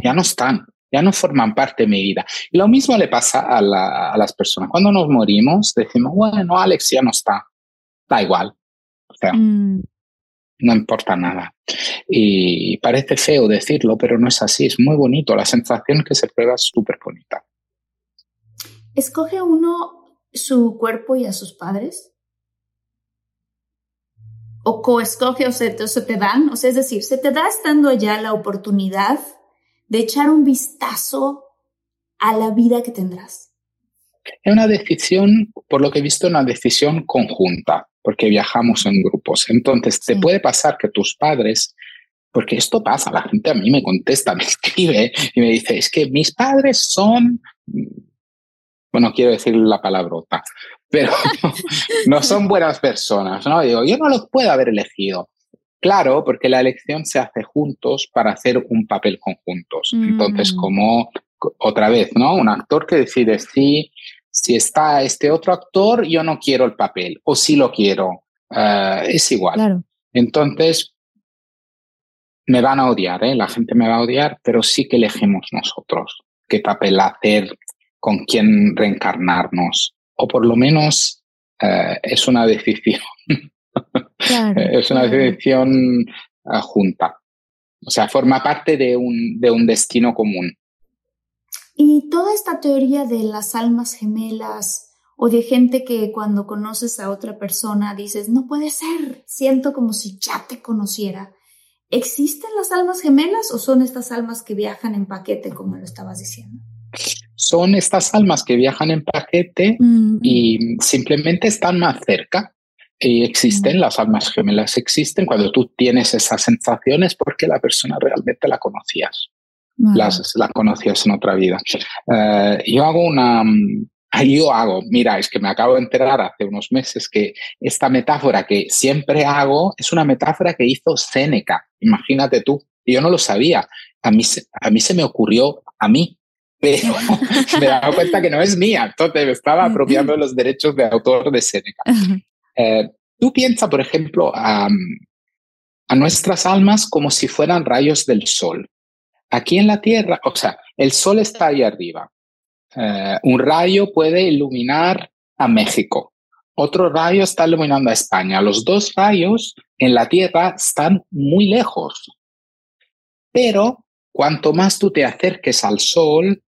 S3: ya no están ya no forman parte de mi vida. Y lo mismo le pasa a, las personas. Cuando nos morimos, decimos, bueno, Alex ya no está, da igual. O sea, mm. no importa nada. Y parece feo decirlo, pero no es así, es muy bonito. La sensación que se prueba es súper bonita.
S2: ¿Escoge uno su cuerpo y a sus padres? ¿O coescoge o se, o se te dan? O sea, es decir, ¿se te da estando allá la oportunidad de echar un vistazo a la vida que tendrás?
S3: Es una decisión, por lo que he visto, una decisión conjunta, porque viajamos en grupos. Entonces, te puede pasar que tus padres, porque esto pasa, la gente a mí me contesta, me escribe y me dice, es que mis padres son, bueno, quiero decir la palabrota, pero no, son buenas personas, ¿no? Digo, yo no los puedo haber elegido. Claro, porque la elección se hace juntos para hacer un papel conjuntos. Entonces, mm. como otra vez, ¿no? Un actor que decide si, si está este otro actor, yo no quiero el papel, o si lo quiero, eh, es igual. Entonces, me van a odiar, ¿eh? la gente me va a odiar, pero sí que elegimos nosotros. qué papel hacer, con quién reencarnarnos, o por lo menos eh, es una decisión. es una decisión eh, junta. O sea, forma parte de un, de un destino común.
S2: Y toda esta teoría de las almas gemelas o de gente que cuando conoces a otra persona dices, no puede ser, siento como si ya te conociera. ¿Existen las almas gemelas o son estas almas que viajan en paquete, como lo estabas diciendo?
S3: Son estas almas que viajan en paquete mm. y simplemente están más cerca. Y existen, mm. las almas gemelas existen cuando tú tienes esas sensaciones porque la persona realmente la conocías. Las, la conocías en otra vida. Eh, yo hago una, yo hago, mira, es que me acabo de enterar hace unos meses que esta metáfora que siempre hago es una metáfora que hizo Séneca, imagínate tú, yo no lo sabía, a mí, a mí se me ocurrió, a mí, pero me he dado cuenta que no es mía, entonces me estaba apropiando los derechos de autor de Séneca. Eh, tú piensas, por ejemplo, a, a nuestras almas como si fueran rayos del sol. Aquí en la Tierra, o sea, el sol está ahí arriba, eh, un rayo puede iluminar a México, otro rayo está iluminando a España. Los dos rayos en la Tierra están muy lejos. Pero cuanto más tú te acerques al Sol,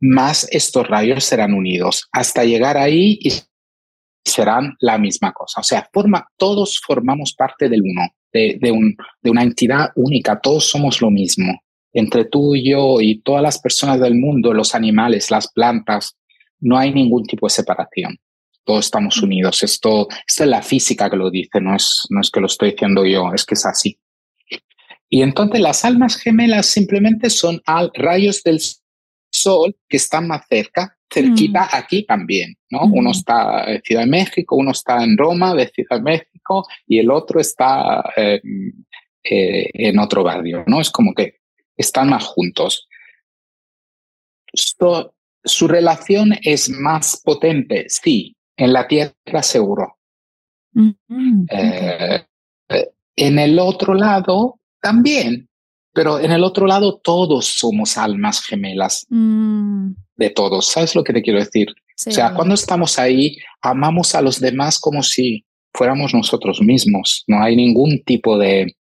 S3: más estos rayos serán unidos hasta llegar ahí y serán la misma cosa. O sea, forma, todos formamos parte del uno, de, de una entidad única, todos somos lo mismo entre tú y yo y todas las personas del mundo, los animales, las plantas, no hay ningún tipo de separación. Todos estamos unidos. Esto, esto es la física que lo dice, no es, no es que lo estoy diciendo yo, es que es así. Y entonces las almas gemelas simplemente son rayos del sol que están más cerca, cerquita mm. aquí también, ¿no? Uno está en Ciudad de México, uno está en Roma de Ciudad de México y el otro está eh, en otro barrio, ¿no? Es como que están más juntos. su relación es más potente, sí, en la Tierra seguro. Eh, eh, en el otro lado también, pero en el otro lado todos somos almas gemelas mm. de todos. ¿Sabes lo que te quiero decir? O sea, cuando estamos ahí, amamos a los demás como si fuéramos nosotros mismos. No hay ningún tipo de,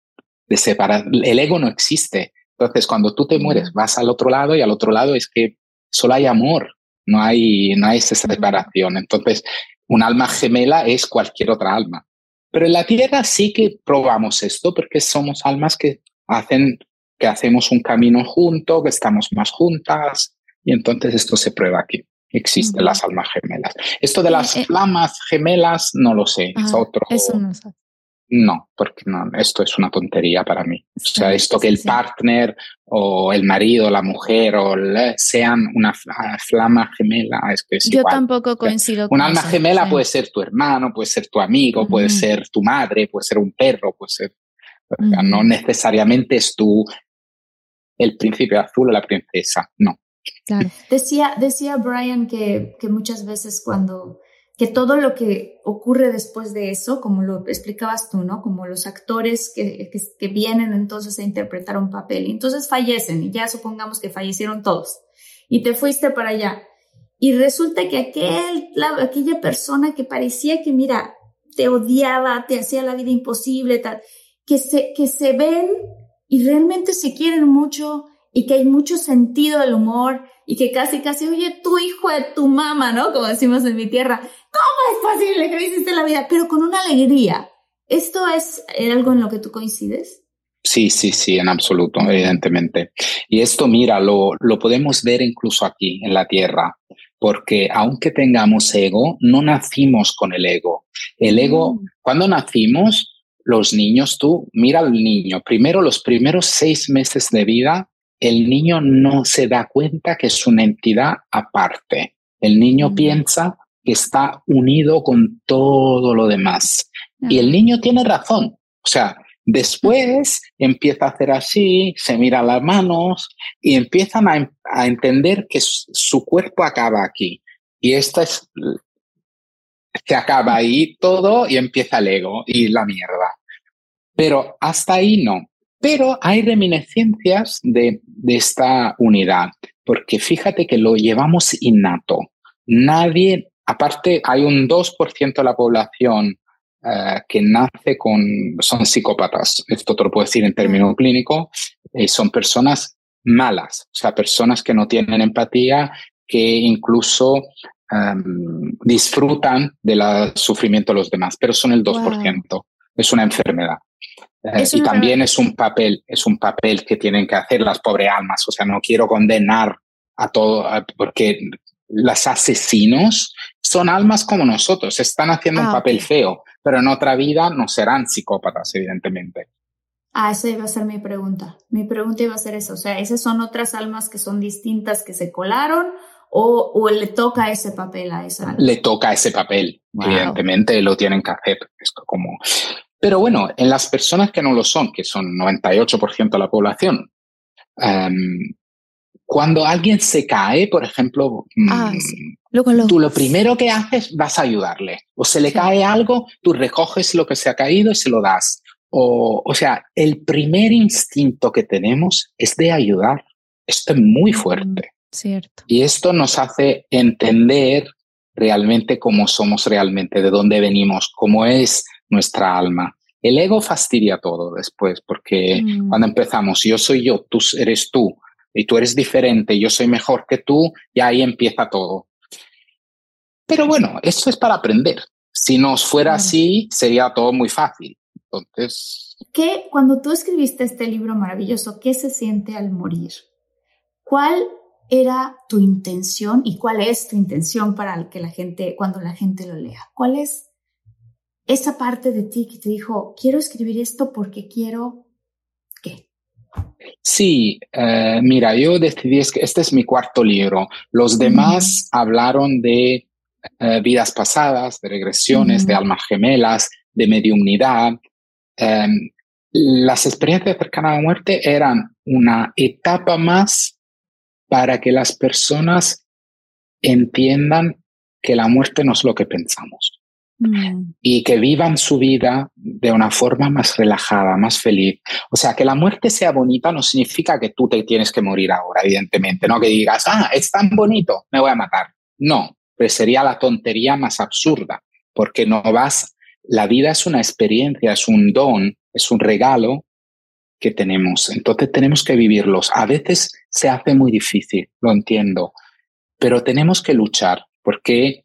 S3: de separación. El ego no existe. Entonces, cuando tú te mueres, vas al otro lado y al otro lado es que solo hay amor, no hay, no hay esa separación. Entonces, un alma gemela es cualquier otra alma. Pero en la Tierra sí que probamos esto porque somos almas que hacen, que hacemos un camino junto, que estamos más juntas y entonces esto se prueba aquí. Existen las almas gemelas. Esto de las eh, flamas gemelas no lo sé, es otro.
S4: Eso no
S3: no, porque no, esto es una tontería para mí. O sea, esto que el partner o el marido, la mujer o sean una flama gemela, es que es
S4: Yo tampoco coincido
S3: con Un alma gemela puede ser tu hermano, puede ser tu amigo, puede ser tu madre, puede ser un perro, puede ser... No necesariamente es tú el príncipe azul o la princesa, no.
S2: Claro. Decía, decía Brian que, que muchas veces cuando que todo lo que ocurre después de eso, como lo explicabas tú, ¿no? Como los actores que, que, vienen entonces a interpretar un papel, y entonces fallecen, y ya supongamos que fallecieron todos, y te fuiste para allá, y resulta que aquel, aquella persona que parecía que, mira, te odiaba, te hacía la vida imposible, tal, que se, que se ven y realmente se quieren mucho y que hay mucho sentido del humor y que casi, casi, oye, tu hijo de tu mamá, ¿no? Como decimos en mi tierra, ¿cómo es posible que me hiciste la vida? Pero con una alegría. ¿Esto es algo en lo que tú coincides?
S3: Sí, sí, sí, en absoluto, evidentemente. Y esto, mira, lo, lo podemos ver incluso aquí en la Tierra, porque aunque tengamos ego, no nacimos con el ego. El ego, mm. cuando nacimos, los niños, tú mira al niño, primero los primeros seis meses de vida, el niño no se da cuenta que es una entidad aparte. El niño mm. piensa que está unido con todo lo demás. Y el niño tiene razón. O sea, después empieza a hacer así, se mira las manos y empiezan a, entender que su cuerpo acaba aquí. Y esto es, se acaba ahí todo y empieza el ego y la mierda. Pero hasta ahí no. Pero hay reminiscencias de, de esta unidad, porque fíjate que lo llevamos innato. Nadie, aparte, hay un 2% de la población eh, que nace con, son psicópatas. Esto te lo puedo decir en términos clínicos. Eh, son personas malas, o sea, personas que no tienen empatía, que incluso disfrutan del sufrimiento de los demás, pero son el 2%. Es una enfermedad. Eh, y también es un papel, es un papel que tienen que hacer las pobres almas. O sea, no quiero condenar a todo, porque los asesinos son almas como nosotros, están haciendo un ah, papel feo, pero en otra vida no serán psicópatas, evidentemente.
S2: Ah, esa iba a ser mi pregunta. Mi pregunta iba a ser eso. O sea, ¿esas son otras almas que son distintas que se colaron o, o le toca ese papel a esa?
S3: Le toca ese papel, evidentemente lo tienen que hacer. Esto como... Pero bueno, en las personas que no lo son, que son 98% de la población, em, cuando alguien se cae, por ejemplo, ah, mm, tú lo primero que haces vas a ayudarle. O se le cae algo, tú recoges lo que se ha caído y se lo das. O, o sea, el primer instinto que tenemos es de ayudar. Esto es muy fuerte.
S4: Cierto.
S3: Y esto nos hace entender realmente cómo somos realmente, de dónde venimos, cómo es nuestra alma. El ego fastidia todo después, porque mm. cuando empezamos, yo soy yo, tú eres tú, y tú eres diferente, yo soy mejor que tú, y ahí empieza todo. Pero bueno, eso es para aprender. Si nos fuera así, sería todo muy fácil. Entonces...
S2: ¿Qué, cuando tú escribiste este libro maravilloso, qué se siente al morir? ¿Cuál era tu intención y cuál es tu intención para que la gente, cuando la gente lo lea? ¿Cuál es esa parte de ti que te dijo, quiero escribir esto porque quiero qué?
S3: Sí, eh, mira, yo decidí que este es mi cuarto libro. Los demás hablaron de eh, vidas pasadas, de regresiones, de almas gemelas, de mediumnidad. Em, las experiencias cercanas a la muerte eran una etapa más para que las personas entiendan que la muerte no es lo que pensamos. Mm. y que vivan su vida de una forma más relajada, más feliz. O sea, que la muerte sea bonita no significa que tú te tienes que morir ahora, evidentemente, no que digas, ah, es tan bonito, me voy a matar. No, pues sería la tontería más absurda, porque no vas, la vida es una experiencia, es un don, es un regalo que tenemos. Entonces tenemos que vivirlos. A veces se hace muy difícil, lo entiendo, pero tenemos que luchar porque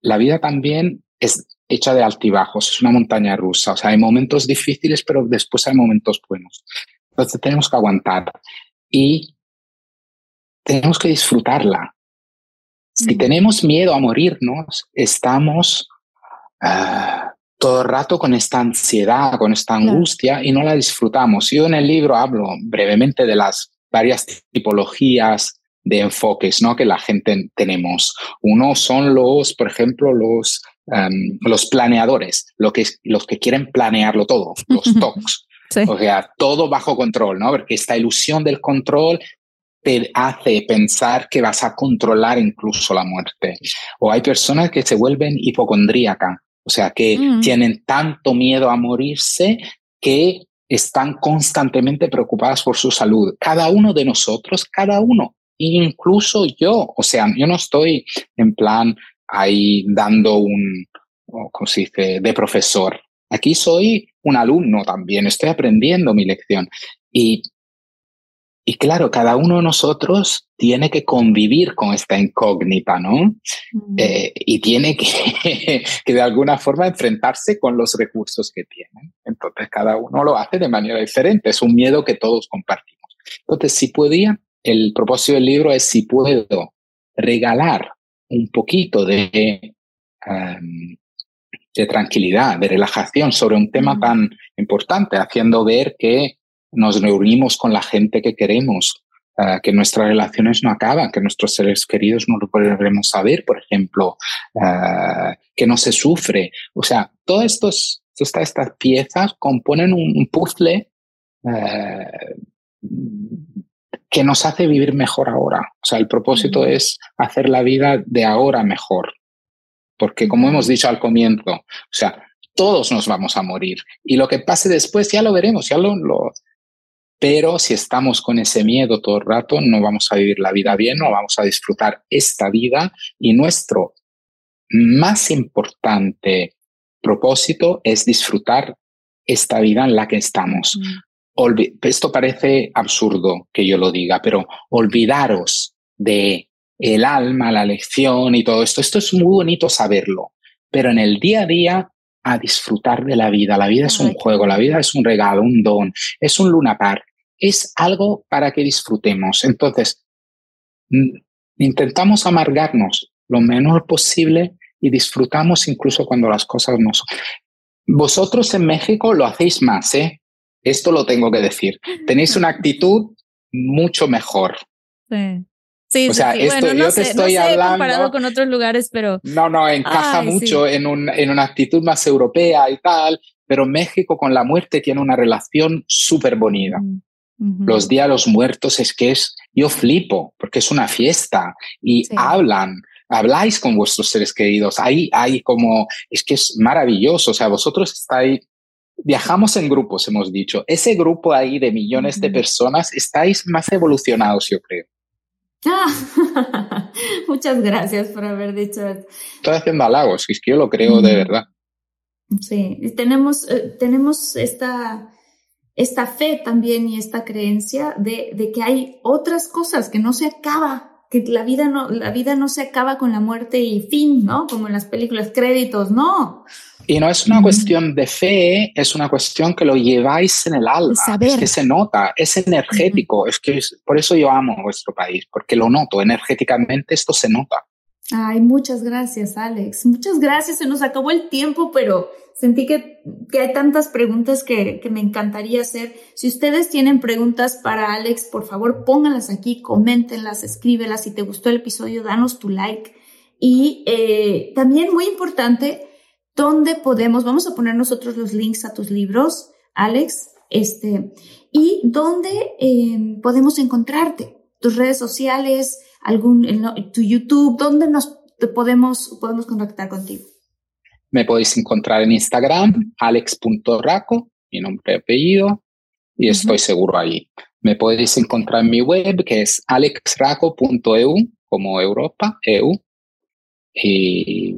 S3: la vida también es hecha de altibajos, es una montaña rusa. O sea, hay momentos difíciles, pero después hay momentos buenos. Entonces tenemos que aguantar y tenemos que disfrutarla. Si mm. tenemos miedo a morirnos, estamos ah, todo el rato con esta ansiedad, con esta angustia y no la disfrutamos. Yo en el libro hablo brevemente de las varias tipologías de enfoques ¿no? que la gente tenemos. Uno son los, por ejemplo, los Em, los planeadores, lo que, los que quieren planearlo todo, los TOCs. O sea, todo bajo control, ¿no? Porque esta ilusión del control te hace pensar que vas a controlar incluso la muerte. O hay personas que se vuelven hipocondríacas, o sea, que mm. tienen tanto miedo a morirse que están constantemente preocupadas por su salud. Cada uno de nosotros, cada uno, incluso yo, o sea, yo no estoy en plan ahí dando un, ¿cómo se dice?, de profesor. Aquí soy un alumno también, estoy aprendiendo mi lección. Y, y claro, cada uno de nosotros tiene que convivir con esta incógnita, ¿no? Eh, y tiene que, que de alguna forma enfrentarse con los recursos que tiene. Entonces, cada uno lo hace de manera diferente. Es un miedo que todos compartimos. Entonces, si podía, el propósito del libro es si puedo regalar un poquito de, de tranquilidad, de relajación sobre un tema tan importante, haciendo ver que nos reunimos con la gente que queremos, eh, que nuestras relaciones no acaban, que nuestros seres queridos no lo podremos saber, por ejemplo, eh, que no se sufre. O sea, todas estos, estas piezas componen un, puzzle eh, que nos hace vivir mejor ahora. O sea, el propósito es hacer la vida de ahora mejor. Porque como hemos dicho al comienzo, o sea, todos nos vamos a morir. Y lo que pase después ya lo veremos, ya lo, Pero si estamos con ese miedo todo el rato, no vamos a vivir la vida bien, no vamos a disfrutar esta vida y nuestro más importante propósito es disfrutar esta vida en la que estamos. Esto parece absurdo que yo lo diga, pero olvidaros de el alma, la lección y todo esto. Esto es muy bonito saberlo, pero en el día a día a disfrutar de la vida. La vida es un juego, la vida es un regalo, un don, es un lunapar, es algo para que disfrutemos. Entonces, intentamos amargarnos lo menos posible y disfrutamos incluso cuando las cosas no son. Vosotros en México lo hacéis más, ¿eh? Esto lo tengo que decir. Tenéis una actitud mucho mejor.
S4: Sí. Sí, o sea, esto, bueno, no yo te estoy no sé hablando. comparado con otros lugares, pero.
S3: No, no, encaja mucho en, un, en una actitud más europea y tal, pero México con la muerte tiene una relación súper bonita. Los días de los muertos es que es, yo flipo, porque es una fiesta y hablan, habláis con vuestros seres queridos. Hay, hay como, es que es maravilloso. O sea, vosotros estáis, viajamos en grupos, hemos dicho. Ese grupo ahí de millones de personas, estáis más evolucionados, yo creo.
S2: Ah, muchas gracias por haber dicho esto.
S3: Estoy haciendo halagos, es que yo lo creo de verdad.
S2: Sí, tenemos, eh, tenemos esta, esta fe también y esta creencia de, de que hay otras cosas que no se acaba que la vida no, la vida no se acaba con la muerte y fin, ¿no? Como en las películas créditos, no.
S3: Y no es una cuestión de fe, es una cuestión que lo lleváis en el alma, es que se nota, es energético, es que por eso yo amo nuestro país, porque lo noto, energéticamente esto se nota.
S2: Ay, muchas gracias, Alex. Muchas gracias. Se nos acabó el tiempo, pero sentí que, que hay tantas preguntas que, que, me encantaría hacer. Si ustedes tienen preguntas para Alex, por favor, pónganlas aquí, coméntenlas, escríbelas. Si te gustó el episodio, danos tu like. Y eh, también muy importante, ¿dónde podemos? Vamos a poner nosotros los links a tus libros, Alex, este, y dónde eh, podemos encontrarte, tus redes sociales, algún, tu YouTube, ¿dónde nos podemos, podemos contactar contigo?
S3: Me podéis encontrar en Instagram, alex.raco, mi nombre y apellido, y estoy seguro ahí. Me podéis encontrar en mi web, que es alexraco.eu, como Europa, EU. Y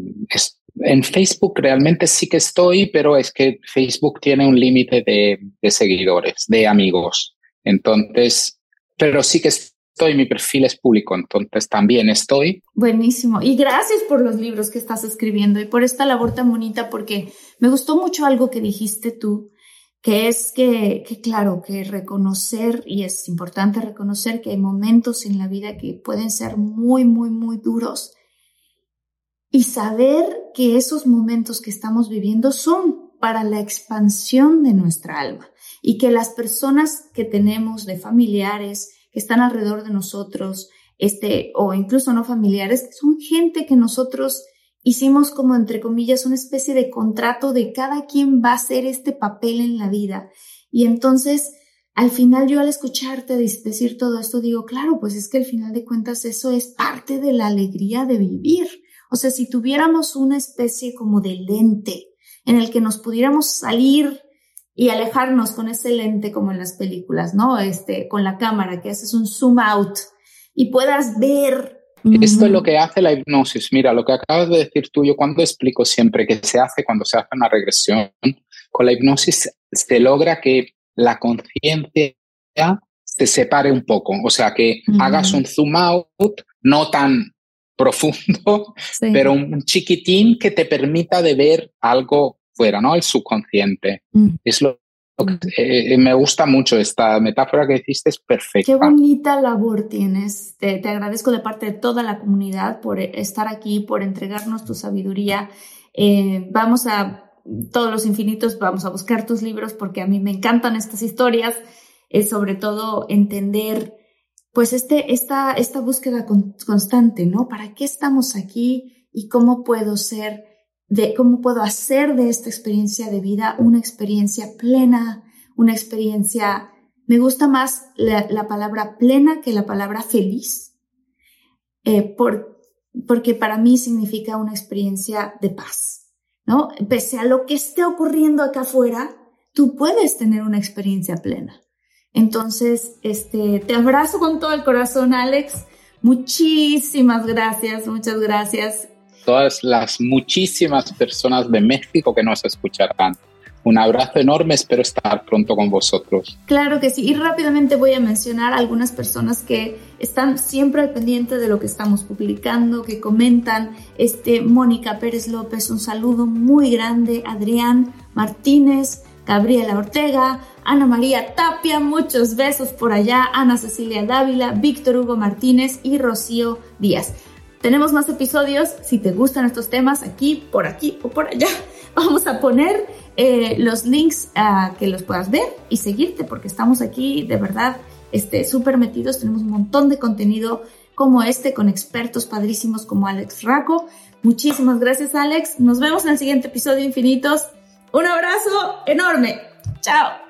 S3: en Facebook realmente sí que estoy, pero es que Facebook tiene un límite de, de, seguidores, de amigos. Entonces, pero sí que estoy estoy, mi perfil es público, entonces también estoy.
S2: Buenísimo. Y gracias por los libros que estás escribiendo y por esta labor tan bonita, porque me gustó mucho algo que dijiste tú, que es que, que claro, que reconocer, y es importante reconocer que hay momentos en la vida que pueden ser muy, muy, muy duros. Y saber que esos momentos que estamos viviendo son para la expansión de nuestra alma y que las personas que tenemos de familiares, que están alrededor de nosotros, este, o incluso no familiares, son gente que nosotros hicimos como, entre comillas, una especie de contrato de cada quien va a hacer este papel en la vida. Y entonces, al final yo al escucharte decir todo esto, digo, claro, pues es que al final de cuentas eso es parte de la alegría de vivir. O sea, si tuviéramos una especie como de lente en el que nos pudiéramos salir y alejarnos con ese lente como en las películas, ¿no? Este, con la cámara, que haces un zoom out y puedas ver.
S3: Esto es lo que hace la hipnosis. Mira, lo que acabas de decir tú, yo cuando explico siempre que se hace cuando se hace una regresión, con la hipnosis se logra que la conciencia se separe un poco, o sea, que hagas un zoom out, no tan profundo, pero un chiquitín que te permita de ver algo fuera, ¿no? El subconsciente. Mm. Es lo, que mm. eh, me gusta mucho esta metáfora que hiciste, es perfecta.
S2: Qué bonita labor tienes. Te, te, agradezco de parte de toda la comunidad por estar aquí, por entregarnos tu sabiduría. Eh, vamos a todos los infinitos, vamos a buscar tus libros porque a mí me encantan estas historias, es sobre todo entender pues este, esta, esta búsqueda constante, ¿no? ¿Para qué estamos aquí y cómo puedo ser de cómo puedo hacer de esta experiencia de vida una experiencia plena, una experiencia, me gusta más la, palabra plena que la palabra feliz, eh, por, porque para mí significa una experiencia de paz, ¿no? Pese a lo que esté ocurriendo acá afuera, tú puedes tener una experiencia plena. Entonces, este, te abrazo con todo el corazón, Alex. Muchísimas gracias, muchas gracias.
S3: Todas las muchísimas personas de México que nos escucharán. Un abrazo enorme, espero estar pronto con vosotros.
S2: Claro que sí, y rápidamente voy a mencionar algunas personas que están siempre al pendiente de lo que estamos publicando, que comentan. Este, Mónica Pérez López, un saludo muy grande. Adrián Martínez, Gabriela Ortega, Ana María Tapia, muchos besos por allá, Ana Cecilia Dávila, Víctor Hugo Martínez y Rocío Díaz. Tenemos más episodios, si te gustan estos temas, aquí, por aquí o por allá. Vamos a poner eh, los links a que los puedas ver y seguirte, porque estamos aquí de verdad súper este, metidos. Tenemos un montón de contenido como este con expertos padrísimos como Alex Raco. Muchísimas gracias, Alex. Nos vemos en el siguiente episodio Infinitos. Un abrazo enorme. Chao.